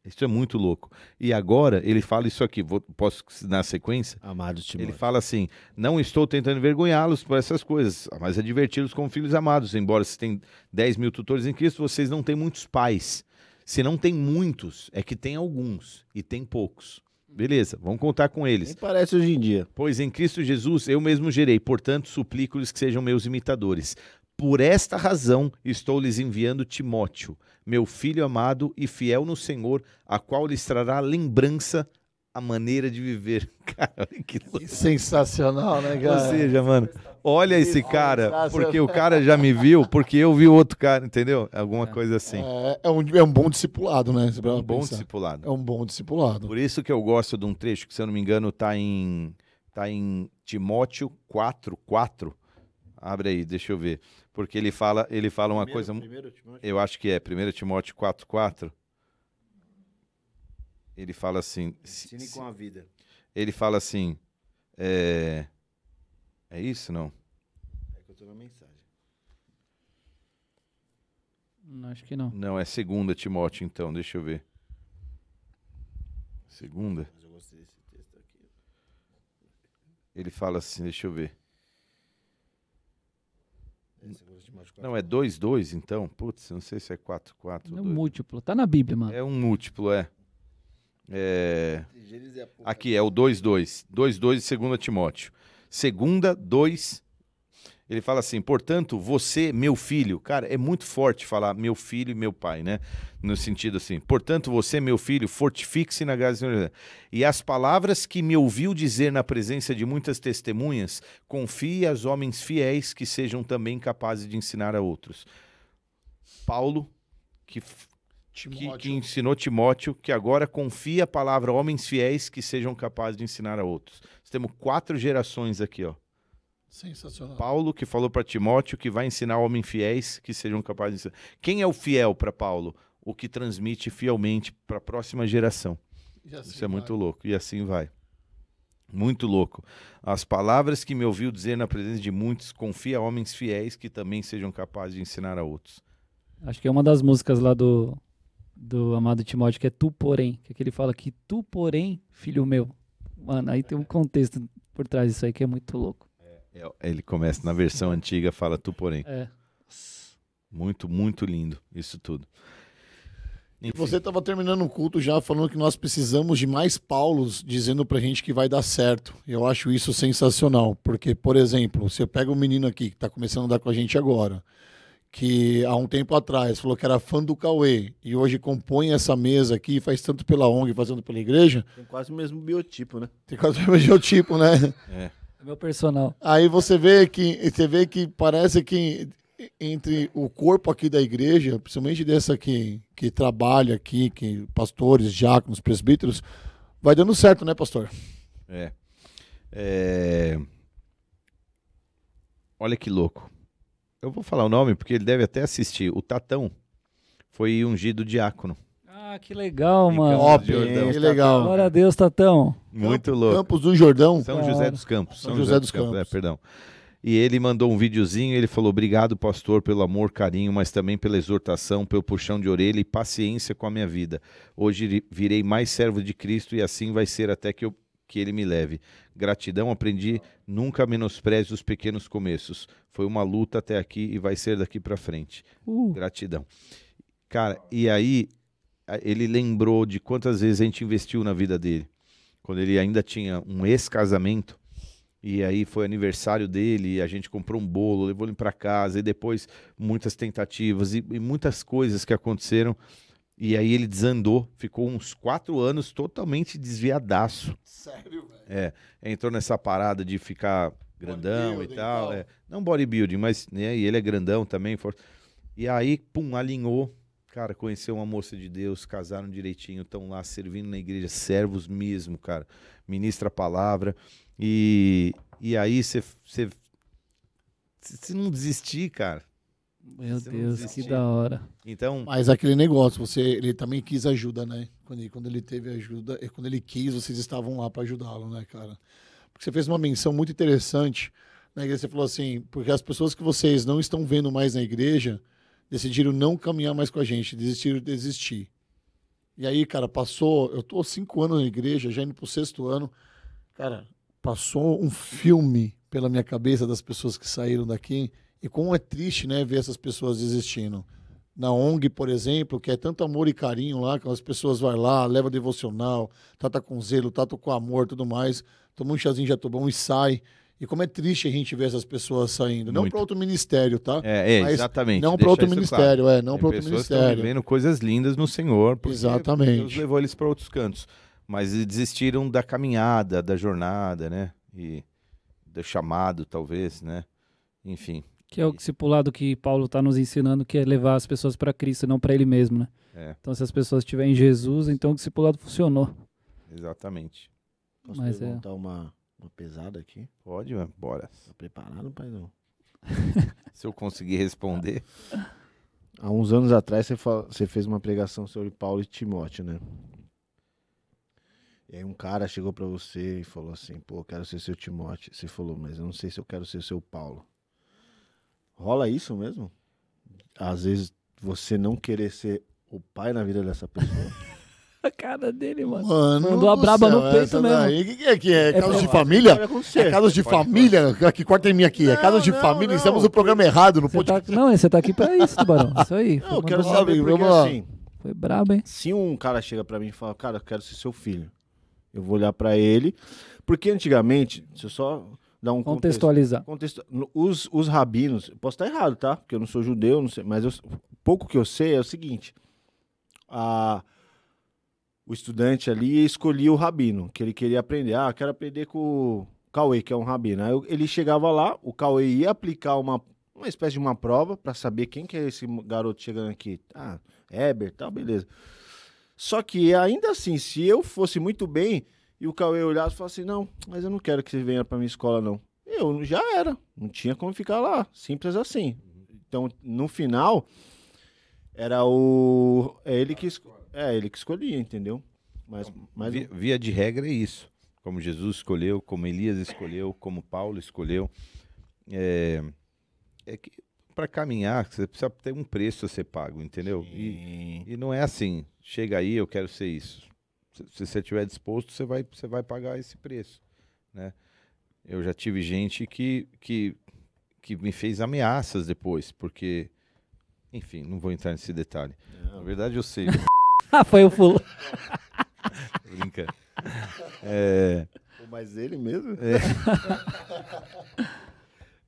Isso é muito louco. E agora ele fala isso aqui, vou, posso na sequência? Amado Timóteo. Ele fala assim: Não estou tentando envergonhá-los por essas coisas, mas adverti-los como filhos amados. Embora vocês tenham 10 mil tutores em Cristo, vocês não têm muitos pais. Se não tem muitos, é que tem alguns e tem poucos. Beleza, vamos contar com Nem eles. parece hoje em dia. Pois em Cristo Jesus eu mesmo gerei, portanto suplico-lhes que sejam meus imitadores. Por esta razão estou lhes enviando Timóteo, meu filho amado e fiel no Senhor, a qual lhes trará lembrança a maneira de viver. Cara, olha que louco. sensacional, né, Ou seja, mano, olha esse cara, porque o cara já me viu, porque eu vi o outro cara, entendeu? Alguma coisa assim. É, é um, é um bom discipulado, né? Se Um bom pensar. discipulado. É um bom discipulado. Por isso que eu gosto de um trecho que, se eu não me engano, tá em, tá em Timóteo 4, 4. Abre aí, deixa eu ver. Porque ele fala, ele fala uma coisa. mu- Primeiro, Timóteo. Eu acho que é 1 Timóteo 4, 4. Ele fala assim. se- Ensine se- com a vida. ele fala assim. É, é isso, não? É que eu tô na mensagem. Não, acho que não. Não, é segunda Timóteo, então, deixa eu ver. Segunda? Mas eu gostei desse texto aqui. Ele fala assim, deixa eu ver. É, Não, é 2, 2, então. Putz, não sei se é 4, 4. É um múltiplo. Tá na Bíblia, mano. É um múltiplo, é. É. Aqui é o 2, 2. 2, 2 de segunda Timóteo. Segunda, 2. Ele fala assim, portanto, você, meu filho, cara, é muito forte falar meu filho e meu pai, né? No sentido assim, portanto, você, meu filho, fortifique-se na graça do Senhor. E as palavras que me ouviu dizer na presença de muitas testemunhas, confie aos homens fiéis que sejam também capazes de ensinar a outros. Paulo, que, que, que ensinou Timóteo, que agora confia a palavra a homens fiéis que sejam capazes de ensinar a outros. Nós temos quatro gerações aqui, ó. Sensacional. Paulo que falou para Timóteo que vai ensinar homens fiéis que sejam capazes de ensinar. Quem é o fiel para Paulo? O que transmite fielmente para a próxima geração. Assim Isso é vai. muito louco. E assim vai. Muito louco. As palavras que me ouviu dizer na presença de muitos, confia a homens fiéis que também sejam capazes de ensinar a outros. Acho que é uma das músicas lá do, do Amado Timóteo, que é Tu Porém. Que, é que ele fala que Tu Porém, filho meu. Mano, aí tem um contexto por trás disso aí que é muito louco. É, Ele começa na versão antiga, fala tu porém. É. Muito, muito lindo isso tudo. E Enfim. você estava terminando o culto já falando que nós precisamos de mais Paulos dizendo pra gente que vai dar certo. Eu acho isso sensacional, porque, por exemplo, você pega um menino aqui que está começando a andar com a gente agora, que há um tempo atrás falou que era fã do Cauê e hoje compõe essa mesa aqui, faz tanto pela ONG, fazendo pela igreja, Tem quase o mesmo biotipo, né? tem quase o mesmo tipo, né? É. Meu personal. Aí você vê que você vê que parece que entre o corpo aqui da igreja, principalmente dessa que, que trabalha aqui, que pastores, diáconos, presbíteros, vai dando certo, né, pastor? É. É, Olha que louco. Eu vou falar o nome porque ele deve até assistir. O Tatão foi ungido diácono. Ah, que legal, Em mano. Campos Top, do Jordão. que legal. Glória a Deus, Tatão. Muito Campo- louco. Campos do Jordão. São José dos Campos. São José dos Campos. É, perdão. E ele mandou um videozinho, ele falou: "Obrigado, pastor, pelo amor, carinho, mas também pela exortação, pelo puxão de orelha e paciência com a minha vida. Hoje virei mais servo de Cristo e assim vai ser até que eu que ele me leve. Gratidão, aprendi, nunca menospreze os pequenos começos. Foi uma luta até aqui e vai ser daqui para frente. Uh, Gratidão. Cara, e aí ele lembrou de quantas vezes a gente investiu na vida dele. Quando ele ainda tinha um ex-casamento, e aí foi aniversário dele, a gente comprou um bolo, levou ele para casa, e depois muitas tentativas e, e muitas coisas que aconteceram. E aí ele desandou, ficou uns quatro anos totalmente desviadaço. Sério, velho. É, entrou nessa parada de ficar grandão e tal. é. Não bodybuilding, mas né, e ele é grandão também. for- E aí, pum, alinhou. Cara, conheceu uma moça de Deus, casaram direitinho, estão lá servindo na igreja, servos mesmo, cara. Ministra a palavra. E, e aí, você. Se não desistir, cara. meu Você Deus, que da hora. Então, Mas aquele negócio, você, ele também quis ajuda, né? Quando ele, quando ele teve ajuda, e quando ele quis, vocês estavam lá para ajudá-lo, né, cara? Porque você fez uma menção muito interessante na igreja. Você falou assim, porque as pessoas que vocês não estão vendo mais na igreja decidiram não caminhar mais com a gente, desistiram de desistir. E aí, cara, passou. Eu tô cinco anos na igreja, já indo pro sexto ano. Cara, passou um filme pela minha cabeça das pessoas que saíram daqui. E como é triste, né, ver essas pessoas desistindo na ONG, por exemplo, que é tanto amor e carinho lá, que as pessoas vão lá, leva devocional, trata com zelo, trata com amor tudo mais, toma um chazinho de jatobão e sai. E como é triste a gente ver essas pessoas saindo. Não para outro ministério, tá? é, é, Mas exatamente. não para outro ministério, claro. é, não para outro ministério. vivendo coisas lindas no Senhor, porque Exatamente. Deus levou eles para outros cantos. Mas eles desistiram da caminhada, da jornada, né? E do chamado, talvez, né? Enfim, Que é o discipulado que Paulo está nos ensinando, que é levar as pessoas para Cristo e não para ele mesmo, né? é, Então, se as pessoas estiverem em Jesus, então o discipulado funcionou. exatamente. Posso Mas é. perguntar uma, uma pesada aqui? Pode, mano, bora. Tá preparado, paizão? Se eu conseguir responder. Há uns anos atrás você, você fez uma pregação sobre Paulo e Timóteo, né? E aí um cara chegou pra você e falou assim, pô, eu quero ser seu Timóteo. Você falou, mas eu não sei se eu quero ser seu Paulo. Rola isso mesmo? Às vezes você não querer ser o pai na vida dessa pessoa. A cara dele, mano. Mano, Mandou a braba no céu, peito essa mesmo. daí, O que, que é que é? É Casos de família? Pode. É casos de Pode, família? Que corta em mim aqui. é Não, casos de não, família. não. Estamos no programa errado, no Você tá, não, você tá aqui pra isso, Tubarão. Isso aí. Não, eu quero saber, Vamos porque lá. assim, Foi brabo, hein? se um cara chega pra mim e fala, cara, eu quero ser seu filho, eu vou olhar pra ele, porque antigamente, se eu só dar um contexto, Contextualizar. contexto no- os, os rabinos, eu posso estar errado, tá? Porque eu não sou judeu, não sei, mas eu, pouco que eu sei é o seguinte, a, o estudante ali escolhia o rabino, que ele queria aprender, ah, quero aprender com o Cauê, que é um rabino, aí ele chegava lá, o Cauê ia aplicar uma, uma espécie de uma prova pra saber quem que é esse garoto chegando aqui, ah, Heber, tal, beleza. Só que ainda assim, se eu fosse muito bem e o Cauê olhasse e falasse não, mas eu não quero que você venha pra minha escola, não. Eu já era, não tinha como ficar lá, simples assim. Então, no final, era o. É ele que, é, ele que escolhia, entendeu? Mas, mas Via, via de regra é isso. Como Jesus escolheu, como Elias escolheu, como Paulo escolheu. É, é que para caminhar, você precisa ter um preço a ser pago, entendeu? E, E- não é assim, chega aí, eu quero ser isso. Se, se você estiver disposto, você vai, você vai pagar esse preço, né? Eu já tive gente que, que, que me fez ameaças depois, porque, enfim, não vou entrar nesse detalhe. Na verdade, eu sei, foi o fulano. brincando. É, Mas ele mesmo?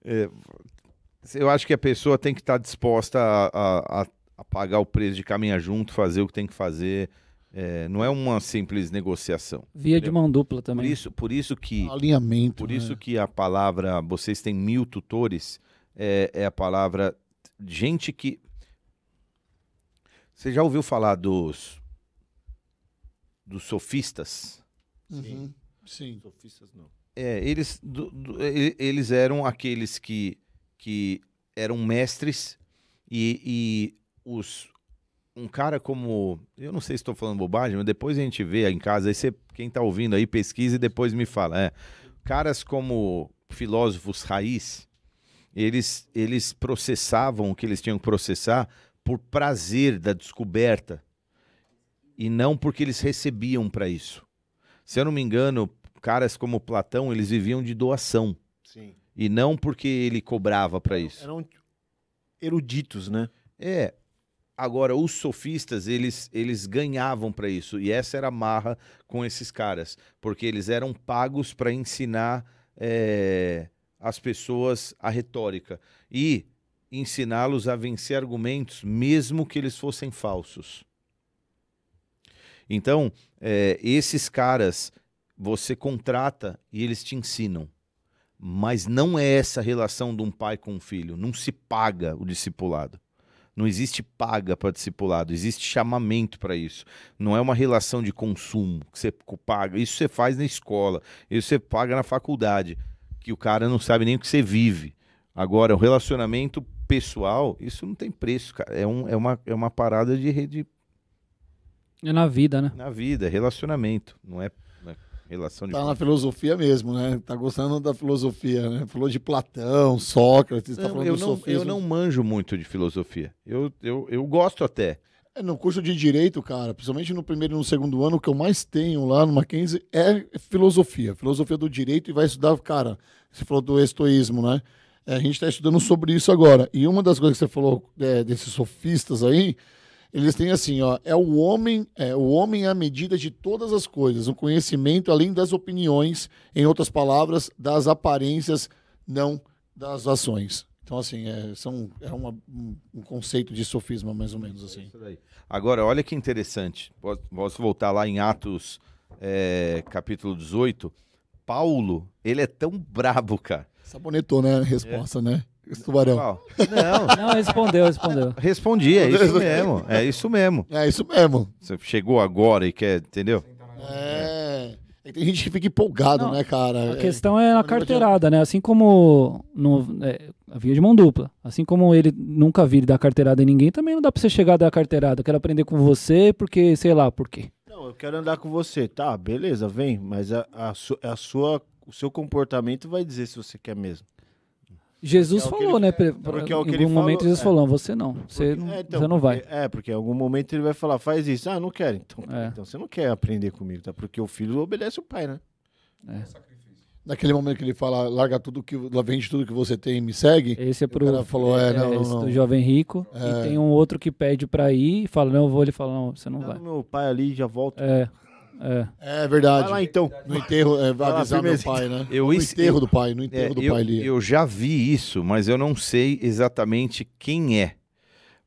É, eu acho que a pessoa tem que estar disposta a, a- a- pagar o preço de caminhar junto, fazer o que tem que fazer. É, não é uma simples negociação. Via de mão dupla Por também. isso, por isso que, Alinhamento. por né? isso que a palavra vocês têm mil tutores é, é a palavra gente que. Você já ouviu falar dos. dos sofistas? Uhum. Sim. Sofistas não. É, eles, do- do- eles eram aqueles que, que eram mestres e, e os um cara como eu não sei se estou falando bobagem, mas depois a gente vê aí em casa, aí você, quem está ouvindo aí pesquisa e depois me fala. É, caras como filósofos raiz, eles eles processavam o que eles tinham que processar por prazer da descoberta e não porque eles recebiam para isso. Se eu não me engano, caras como Platão, eles viviam de doação Sim. e não porque ele cobrava para isso. Eram eruditos, né? É. Agora, os sofistas, eles, eles ganhavam para isso. E essa era a marra com esses caras. Porque eles eram pagos para ensinar é, as pessoas a retórica. E ensiná-los a vencer argumentos, mesmo que eles fossem falsos. Então, é, esses caras, você contrata e eles te ensinam. Mas não é essa relação de um pai com um filho. Não se paga o discipulado. Não existe paga para discipulado, existe chamamento para isso. Não é uma relação de consumo que você paga. Isso você faz na escola, isso você paga na faculdade, que o cara não sabe nem o que você vive. Agora, o relacionamento pessoal, isso não tem preço, cara. É, um, é, uma, é uma parada de rede É na vida, né? na vida, é relacionamento, não é, não é relação de. Tá na filosofia mesmo, né? Tá gostando da filosofia, né? Falou de Platão, Sócrates, tá Não, falando eu, não, sofismo. eu não manjo muito de filosofia. Eu, eu, eu gosto até. É, no curso de Direito, cara, principalmente no primeiro e no segundo ano, o que eu mais tenho lá no Mackenzie é filosofia. Filosofia do direito e vai estudar, cara, você falou do estoísmo, né? É, a gente está estudando sobre isso agora. E uma das coisas que você falou é, desses sofistas aí, eles têm assim, ó, é o homem, é o homem à medida de todas as coisas, o conhecimento além das opiniões, em outras palavras, das aparências, não das ações. Então, assim, é, são, é uma- um, um conceito de sofisma, mais ou menos assim. Daí. Agora, olha que interessante. Posso, posso voltar lá em Atos, é, capítulo 18. Paulo, ele é tão brabo, cara. Sabonetou, né? A resposta, né? Esse tubarão. Qual? Não, Não, respondeu, respondeu. respondi, é isso mesmo. É isso mesmo. É isso mesmo. Você chegou agora e quer, entendeu? É. E tem gente que fica empolgado, Não, né, cara? A questão é a carteirada, né? Assim como no, é, a via de mão dupla. Assim como ele nunca viu dar carteirada em ninguém, também não dá pra você chegar a dar carteirada. Eu quero aprender com você porque, sei lá, por quê. Não, eu quero andar com você. Tá, beleza, vem. Mas a, a, su- a sua, o seu comportamento vai dizer se você quer mesmo. Jesus é o falou, ele- né? é, pre- porque é o em que algum ele momento falou, Jesus é. falou, não, você não. Você, Porque- não, é, então, você não vai. porque- É, porque em algum momento ele vai falar, faz isso. Ah, não quero. Então, É. então você não quer aprender comigo, tá? Porque o filho obedece o pai, né? Naquele momento que ele fala, larga tudo que. Vende tudo que você tem e me segue. Esse é o pro cara falou, é, não, esse não, do não. jovem rico. É. E tem um outro que pede pra ir e fala, não, eu vou. Ele fala, não, você não Tá vai. meu pai ali, já volta. É, é. É verdade. Vai lá então. No enterro, é, avisar meu pai, né? Eu no enterro eu- do pai, no É, enterro do eu, pai ali. eu já vi isso, mas eu não sei exatamente quem é.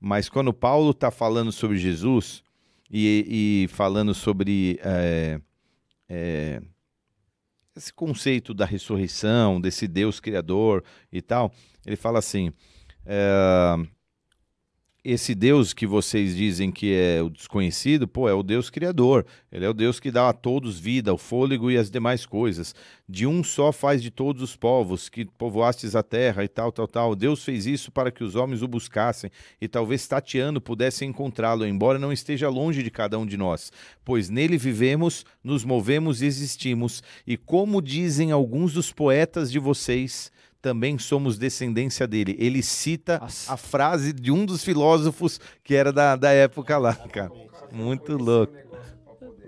Mas quando Paulo está falando sobre Jesus e, e falando sobre é, é, esse conceito da ressurreição, desse Deus criador e tal, ele fala assim: é, esse Deus que vocês dizem que é o desconhecido, pô, é o Deus criador. Ele é o Deus que dá a todos vida, o fôlego e as demais coisas. De um só faz de todos os povos, que povoastes a terra e tal, tal, tal. Deus fez isso para que os homens o buscassem e talvez tateando pudessem encontrá-lo, embora não esteja longe de cada um de nós. Pois nele vivemos, nos movemos e existimos. E como dizem alguns dos poetas de vocês, também somos descendência dele. Ele cita Nossa. a frase de um dos filósofos que era da, da época lá, cara. Muito louco.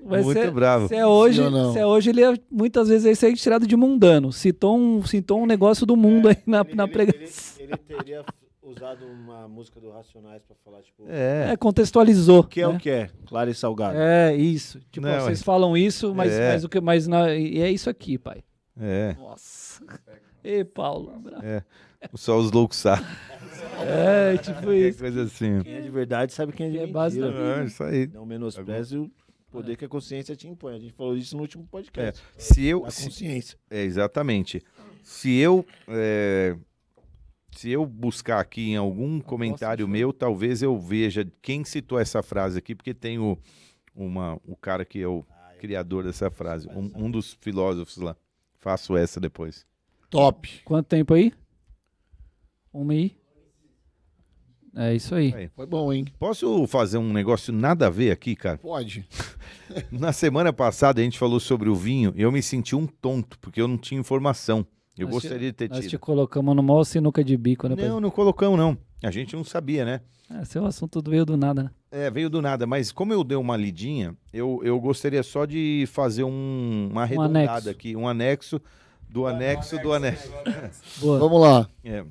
Vai Muito bravo. Se é hoje, se é hoje ele é, muitas vezes aí sai tirado de mundano. Citou um, citou um negócio do mundo aí na, na pregação. ele teria usado uma música do Racionais pra falar, tipo, É. É, contextualizou. o que é né? o que é? Claro e salgado. É, isso. Tipo, Não, vocês é- falam isso, mas, É. mas o que mais na, e é isso aqui, pai. É. Nossa. Ei, Paulo. bravo. É. Só os loucos sabem. É, tipo isso. coisa assim. Quem é de verdade sabe quem é de É mentira. base da É, isso aí. Não menospreze o poder que a consciência te impõe. A gente falou isso no último É. podcast. Se eu. Se- consciência. é, exatamente. Se eu é, se eu buscar aqui em algum comentário meu, talvez eu veja quem citou essa frase aqui, porque tem o, uma, o cara que é o criador dessa frase, um, um dos filósofos lá. Faço essa depois. Top. Quanto tempo aí? Uma aí? É isso aí. Aí. Foi bom, hein? Posso fazer um negócio nada a ver aqui, cara? Pode. Na semana passada a gente falou sobre o vinho e eu me senti um tonto, porque eu não tinha informação. Eu Nós te- gostaria de ter Nós te tido. colocamos no maior sinuca de bico, né? Não, não colocamos, não. A gente não sabia, né? É, seu assunto veio do nada, né? É, veio do nada, mas como eu dei uma lidinha, eu, eu gostaria só de fazer um, uma arredondada anexo. aqui, um anexo do anexo do anexo. Boa. Vamos lá. É.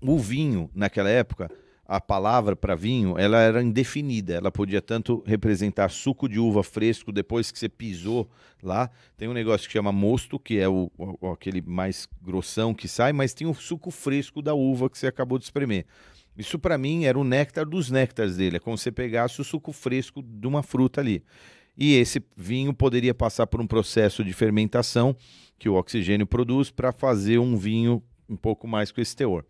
O vinho, naquela época, a palavra para vinho, ela era indefinida. Ela podia tanto representar suco de uva fresco depois que você pisou lá. Tem um negócio que chama mosto, que é o, o- aquele mais grossão que sai, mas tem o suco fresco da uva que você acabou de espremer. Isso para mim era o néctar dos néctares dele. É como se você pegasse o suco fresco de uma fruta ali. E esse vinho poderia passar por um processo de fermentação que o oxigênio produz para fazer um vinho um pouco mais com esse teor.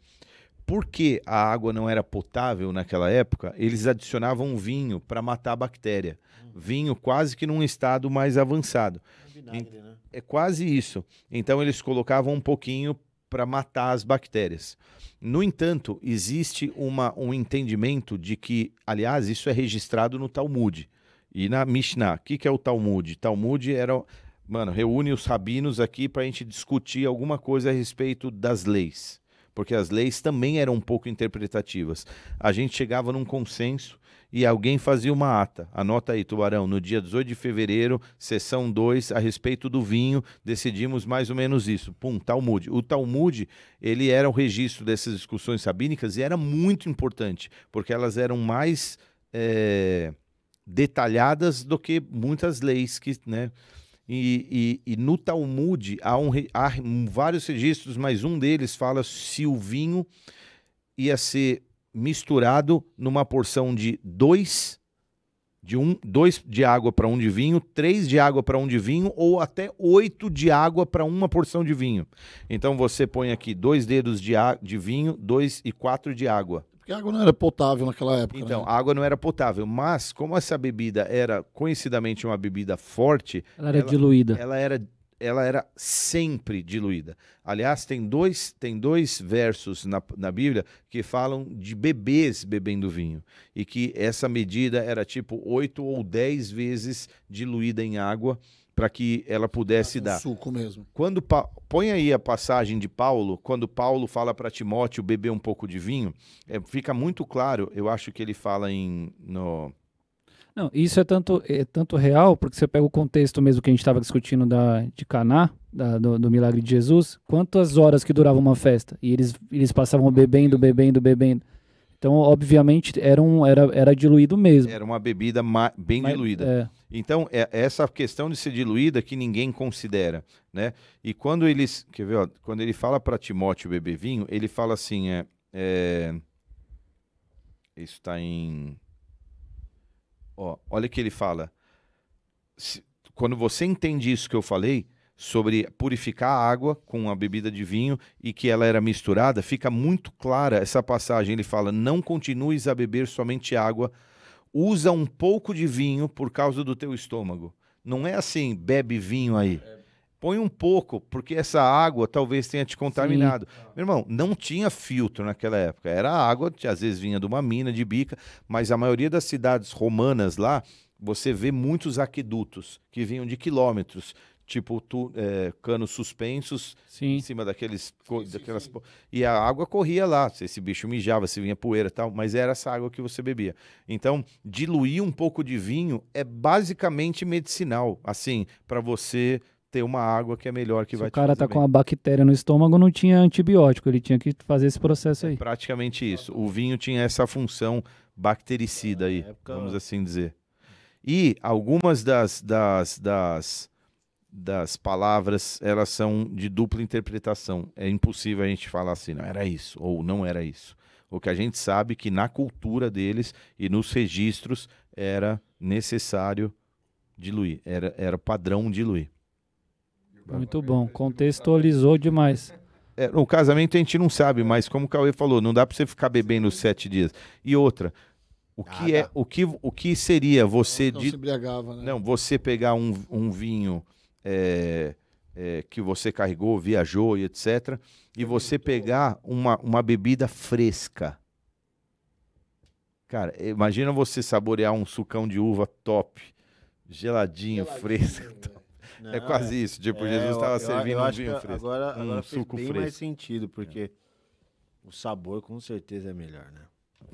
Porque a água não era potável naquela época, eles adicionavam vinho para matar a bactéria. Vinho quase que num estado mais avançado. Vinagre, né? É quase isso. Então eles colocavam um pouquinho para matar as bactérias. No entanto, existe uma, um entendimento de que, aliás, isso é registrado no Talmud e na Mishnah. O que, que é o Talmud? Talmud era, mano, reúne os rabinos aqui para a gente discutir alguma coisa a respeito das leis. Porque as leis também eram um pouco interpretativas. A gente chegava num consenso e alguém fazia uma ata. Anota aí, Tubarão, no dia 18 de fevereiro, sessão 2, a respeito do vinho, decidimos mais ou menos isso. Pum, Talmud. O Talmud, ele era o registro dessas discussões rabínicas e era muito importante, porque elas eram mais eh, detalhadas do que muitas leis que, né? E, e- e no Talmud há, um há vários registros, mas um deles fala se o vinho ia ser misturado numa porção de dois de um, dois de água para um de vinho, três de água para um de vinho, ou até oito de água para uma porção de vinho. Então você põe aqui dois dedos de, de vinho, dois e quatro de água. Porque a água não era potável naquela época. Então, né? a água não era potável, mas como essa bebida era conhecidamente uma bebida forte, Ela era ela- diluída. ela era, ela era sempre diluída. Aliás, tem dois, tem dois versos na, na Bíblia que falam de bebês bebendo vinho. E que essa medida era tipo oito ou dez vezes diluída em água para que ela pudesse Um dar. suco mesmo. Quando Pa- põe aí a passagem de Paulo, quando Paulo fala para Timóteo beber um pouco de vinho, é, fica muito claro. Eu acho que ele fala em no Não, isso é tanto, é tanto real, porque você pega o contexto mesmo que a gente estava discutindo da, de Caná, da- do, do milagre de Jesus, quantas horas que durava uma festa? E eles, eles passavam bebendo, bebendo, bebendo. Então, obviamente, era, um, era, era diluído mesmo. era uma bebida bem Mas- diluída. é, Então, é essa questão de ser diluída que ninguém considera, né? E quando eles, quer ver, ó, quando ele fala para Timóteo beber vinho, ele fala assim, é, é isso está em, ó, olha o que ele fala. Se- quando você entende isso que eu falei sobre purificar a água com a bebida de vinho e que ela era misturada, fica muito clara essa passagem. Ele fala: não continues a beber somente água usa um pouco de vinho por causa do teu estômago. Não é assim, bebe vinho aí. Põe um pouco, porque essa água talvez tenha te contaminado. Meu irmão, não tinha filtro naquela época. Era água, que às vezes vinha de uma mina, de bica, mas a maioria das cidades romanas lá, você vê muitos aquedutos que vinham de quilômetros, tipo tu- é, canos suspensos sim. em cima daqueles, co- daquelas po- e a água corria lá, se esse bicho mijava, se vinha poeira e tal, mas era essa água que você bebia. Então, diluir um pouco de vinho é basicamente medicinal, assim, para você ter uma água que é melhor que Se vai o cara te tá fazer com bem. a bactéria no estômago, não tinha antibiótico, ele tinha que fazer esse processo aí. Praticamente isso. O vinho tinha essa função bactericida aí, Na época- vamos assim dizer. E algumas das, das, das, das palavras, elas são de dupla interpretação. É impossível a gente falar assim, não era isso, ou não era isso. O que a gente sabe é que na cultura deles e nos registros era necessário diluir, era, era padrão diluir. Muito bom, contextualizou demais. É, no casamento a gente não sabe, mas como o Cauê falou, não dá pra você ficar bebendo sete dias. E outra, o que Ah, é, dá. o que, o que seria você Não de se embriagava, né? não, você pegar um, um vinho é, é, que você carregou, viajou e etc. E você pegar uma, uma bebida fresca. Cara, imagina você saborear um sucão de uva top, geladinho, fresco. É Não, quase isso. Tipo, é, Jesus estava servindo eu um vinho fresco. Agora, um agora suco bem fresco. mais sentido, porque o sabor com certeza é melhor, né?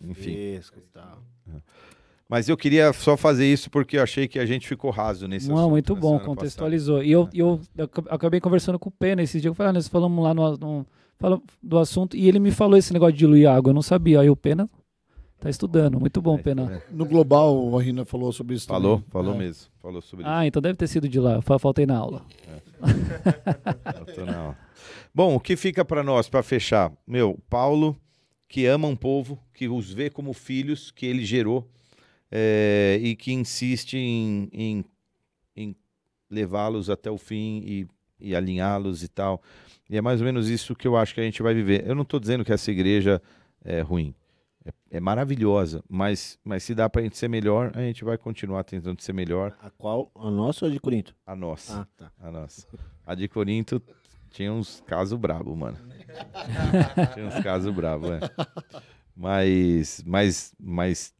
Enfim. Fresco e tal. Mas eu queria só fazer isso porque eu achei que a gente ficou raso nesse Não, assunto muito bom, contextualizou. E eu, e eu ac- acabei conversando com o Pena esse dia. Eu falei, ah, nós falamos lá no, no fala do assunto e ele me falou esse negócio de diluir água. Eu não sabia. Aí o Pena tá estudando. Muito bom, passada. Pena. É, No Global, a Rina falou sobre isso Falou, também. falou É. mesmo. Falou sobre isso. Ah, então deve ter sido de lá. Fa- Faltei na aula. Eu tô na aula. Bom, o que fica para nós, para fechar? Meu, Paulo, que ama um povo, que os vê como filhos que ele gerou é, e que insiste em, em, em levá-los até o fim e, e alinhá-los e tal. E é mais ou menos isso que eu acho que a gente vai viver. Eu não estou dizendo que essa igreja é ruim. É, é maravilhosa, mas, mas se dá para a gente ser melhor, a gente vai continuar tentando ser melhor. A qual? A nossa ou a de Corinto? A nossa. Ah, tá. A nossa. A de Corinto tinha uns casos brabo, mano. tinha uns casos brabo, é. Mas, mas, mas,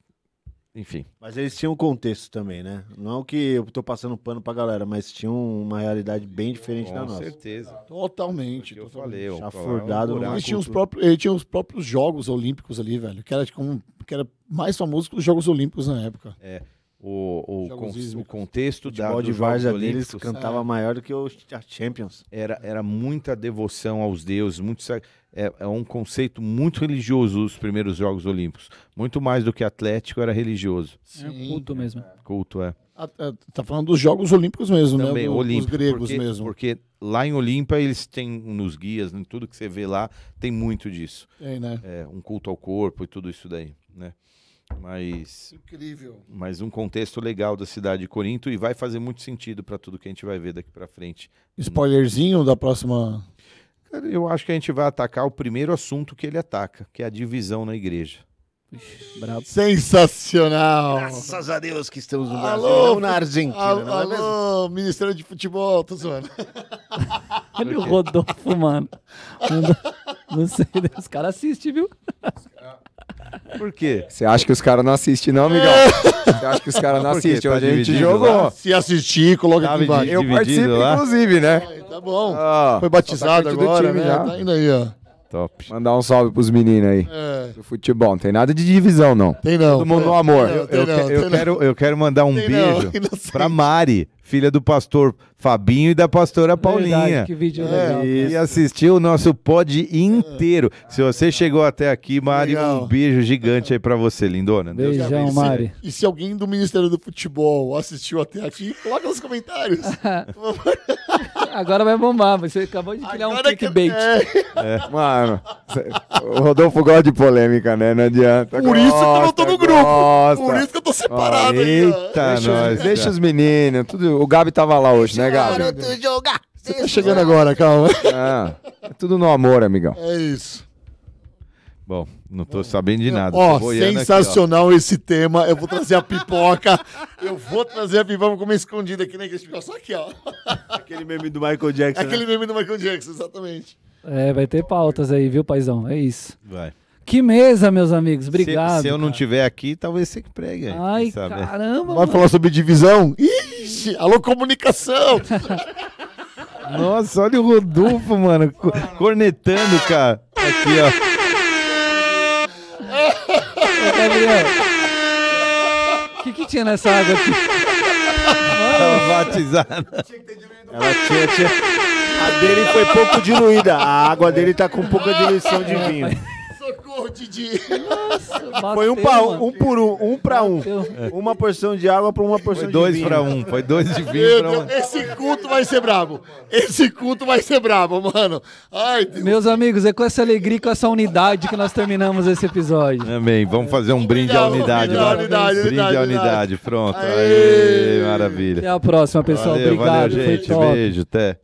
enfim. Mas eles tinham um contexto também, né? Não que eu tô passando pano pra galera, mas tinham uma realidade bem diferente da Com nossa. certeza. Totalmente. Eu totalmente. falei, ó, Chafurdado um. Eles tinham, os próprios, eles tinham os próprios Jogos Olímpicos ali, velho. Que era, tipo, que era mais famoso que os Jogos Olímpicos na época. O, o, con- o contexto da, de várzea deles Olímpicos cantava maior do que o a Champions. era, era muita devoção aos deuses, muito, é, é um conceito muito religioso os primeiros Jogos Olímpicos. Muito mais do que atlético era religioso. É um culto mesmo. Culto, é. Ah, ah, Tá falando dos Jogos Olímpicos mesmo, Também, né? Do- Olímpico. Dos gregos porque, mesmo. Porque lá em Olímpia eles têm, nos guias, em tudo que você vê lá, tem muito disso. Tem, né? É, um culto ao corpo e tudo isso daí, né? Mas, Incrível. mas um contexto legal da cidade de Corinto e vai fazer muito sentido para tudo que a gente vai ver daqui para frente. Spoilerzinho da próxima. Cara, eu acho que a gente vai atacar o primeiro assunto que ele ataca, que é a divisão na igreja. Brabo. Sensacional! Graças a Deus que estamos no Alô, Brasil, não na Argentina, Alô, não é mesmo? alô, Ministério de Futebol, tô zoando. Olha o Rodolfo, mano. Não, não sei, os caras assistem, viu? Por quê? Você acha que os caras não assistem, não, amigão? Você acha que os caras não assistem? Tá Hoje a gente jogou. lá? Se assistir, coloca Tava aqui embaixo. Eu participo, lá? inclusive, né? Aí, Tá bom. Ah, Foi batizado tá agora, time né? já. Tá indo aí, ó. Top. Mandar um salve pros meninos aí. É, Do futebol. Não tem nada de divisão, não. tem não. Todo mundo Tem- no amor. tem Eu, tem quero, eu quero mandar um Tem beijo não, pra Mari, filha do pastor Fabinho e da pastora Paulinha. Verdade, que vídeo legal. E assistiu o nosso pod inteiro. Se você chegou até aqui, Mari, Legal. um beijo gigante aí pra você, lindona. Deus Beijão, abençoe. Mari. E se alguém do Ministério do Futebol assistiu até aqui, coloca nos comentários. Agora vai bombar. Você acabou de criar um Agora que- clickbait. É, Mano, o Rodolfo gosta de polêmica, né? Não adianta. por isso que eu não tô no Gosta, grupo. gosta. Por isso que eu tô separado aí, ó. Eita, Deixa, os, deixa os meninos. Tudo, o Gabi tava lá hoje, né, Gabi? Você tá chegando agora, calma. Ah, é tudo no amor, amigão. É isso. Bom, não tô sabendo de nada. Ó, boiando aqui, sensacional esse tema. Eu vou trazer a pipoca. Eu vou trazer a pipoca, vou comer escondida aqui na igreja. Fica Só aqui, ó. Aquele meme do Michael Jackson. É aquele né? meme do Michael Jackson, exatamente. É, vai ter pautas aí, viu, paizão? É isso. ó. Vai. Que mesa, meus amigos. Se- Obrigado. Se, eu não cara. tiver aqui, talvez você que pregue. aí, Ai, sabe? caramba. Vai mano. falar sobre divisão? Ixi, alô, comunicação. Nossa, olha o Rodolfo, mano, co- cornetando, cara. Aqui, ó. O que, que tinha nessa água aqui? Tava batizado. Ela tinha, tinha... A dele foi pouco diluída. A água dele tá com pouca diluição de vinho. Socorro, Didi. Foi um, pra, um por um, um pra um. Bateu. Uma porção de água pra uma porção Foi de dois vinho. pra um. Foi dois de vinho Meu pra Deus, um. esse culto vai ser brabo. Esse culto vai ser brabo, mano. Ai, Deus. Meus amigos, é com essa alegria e com essa unidade que nós terminamos esse episódio. Amém. Vamos fazer um brinde à unidade, Unidade, vai. unidade, Brinde unidade, à unidade. Pronto. Aê. Aê, maravilha. Até a próxima, pessoal. Valeu, Obrigado. valeu, foi gente. top. Beijo, até.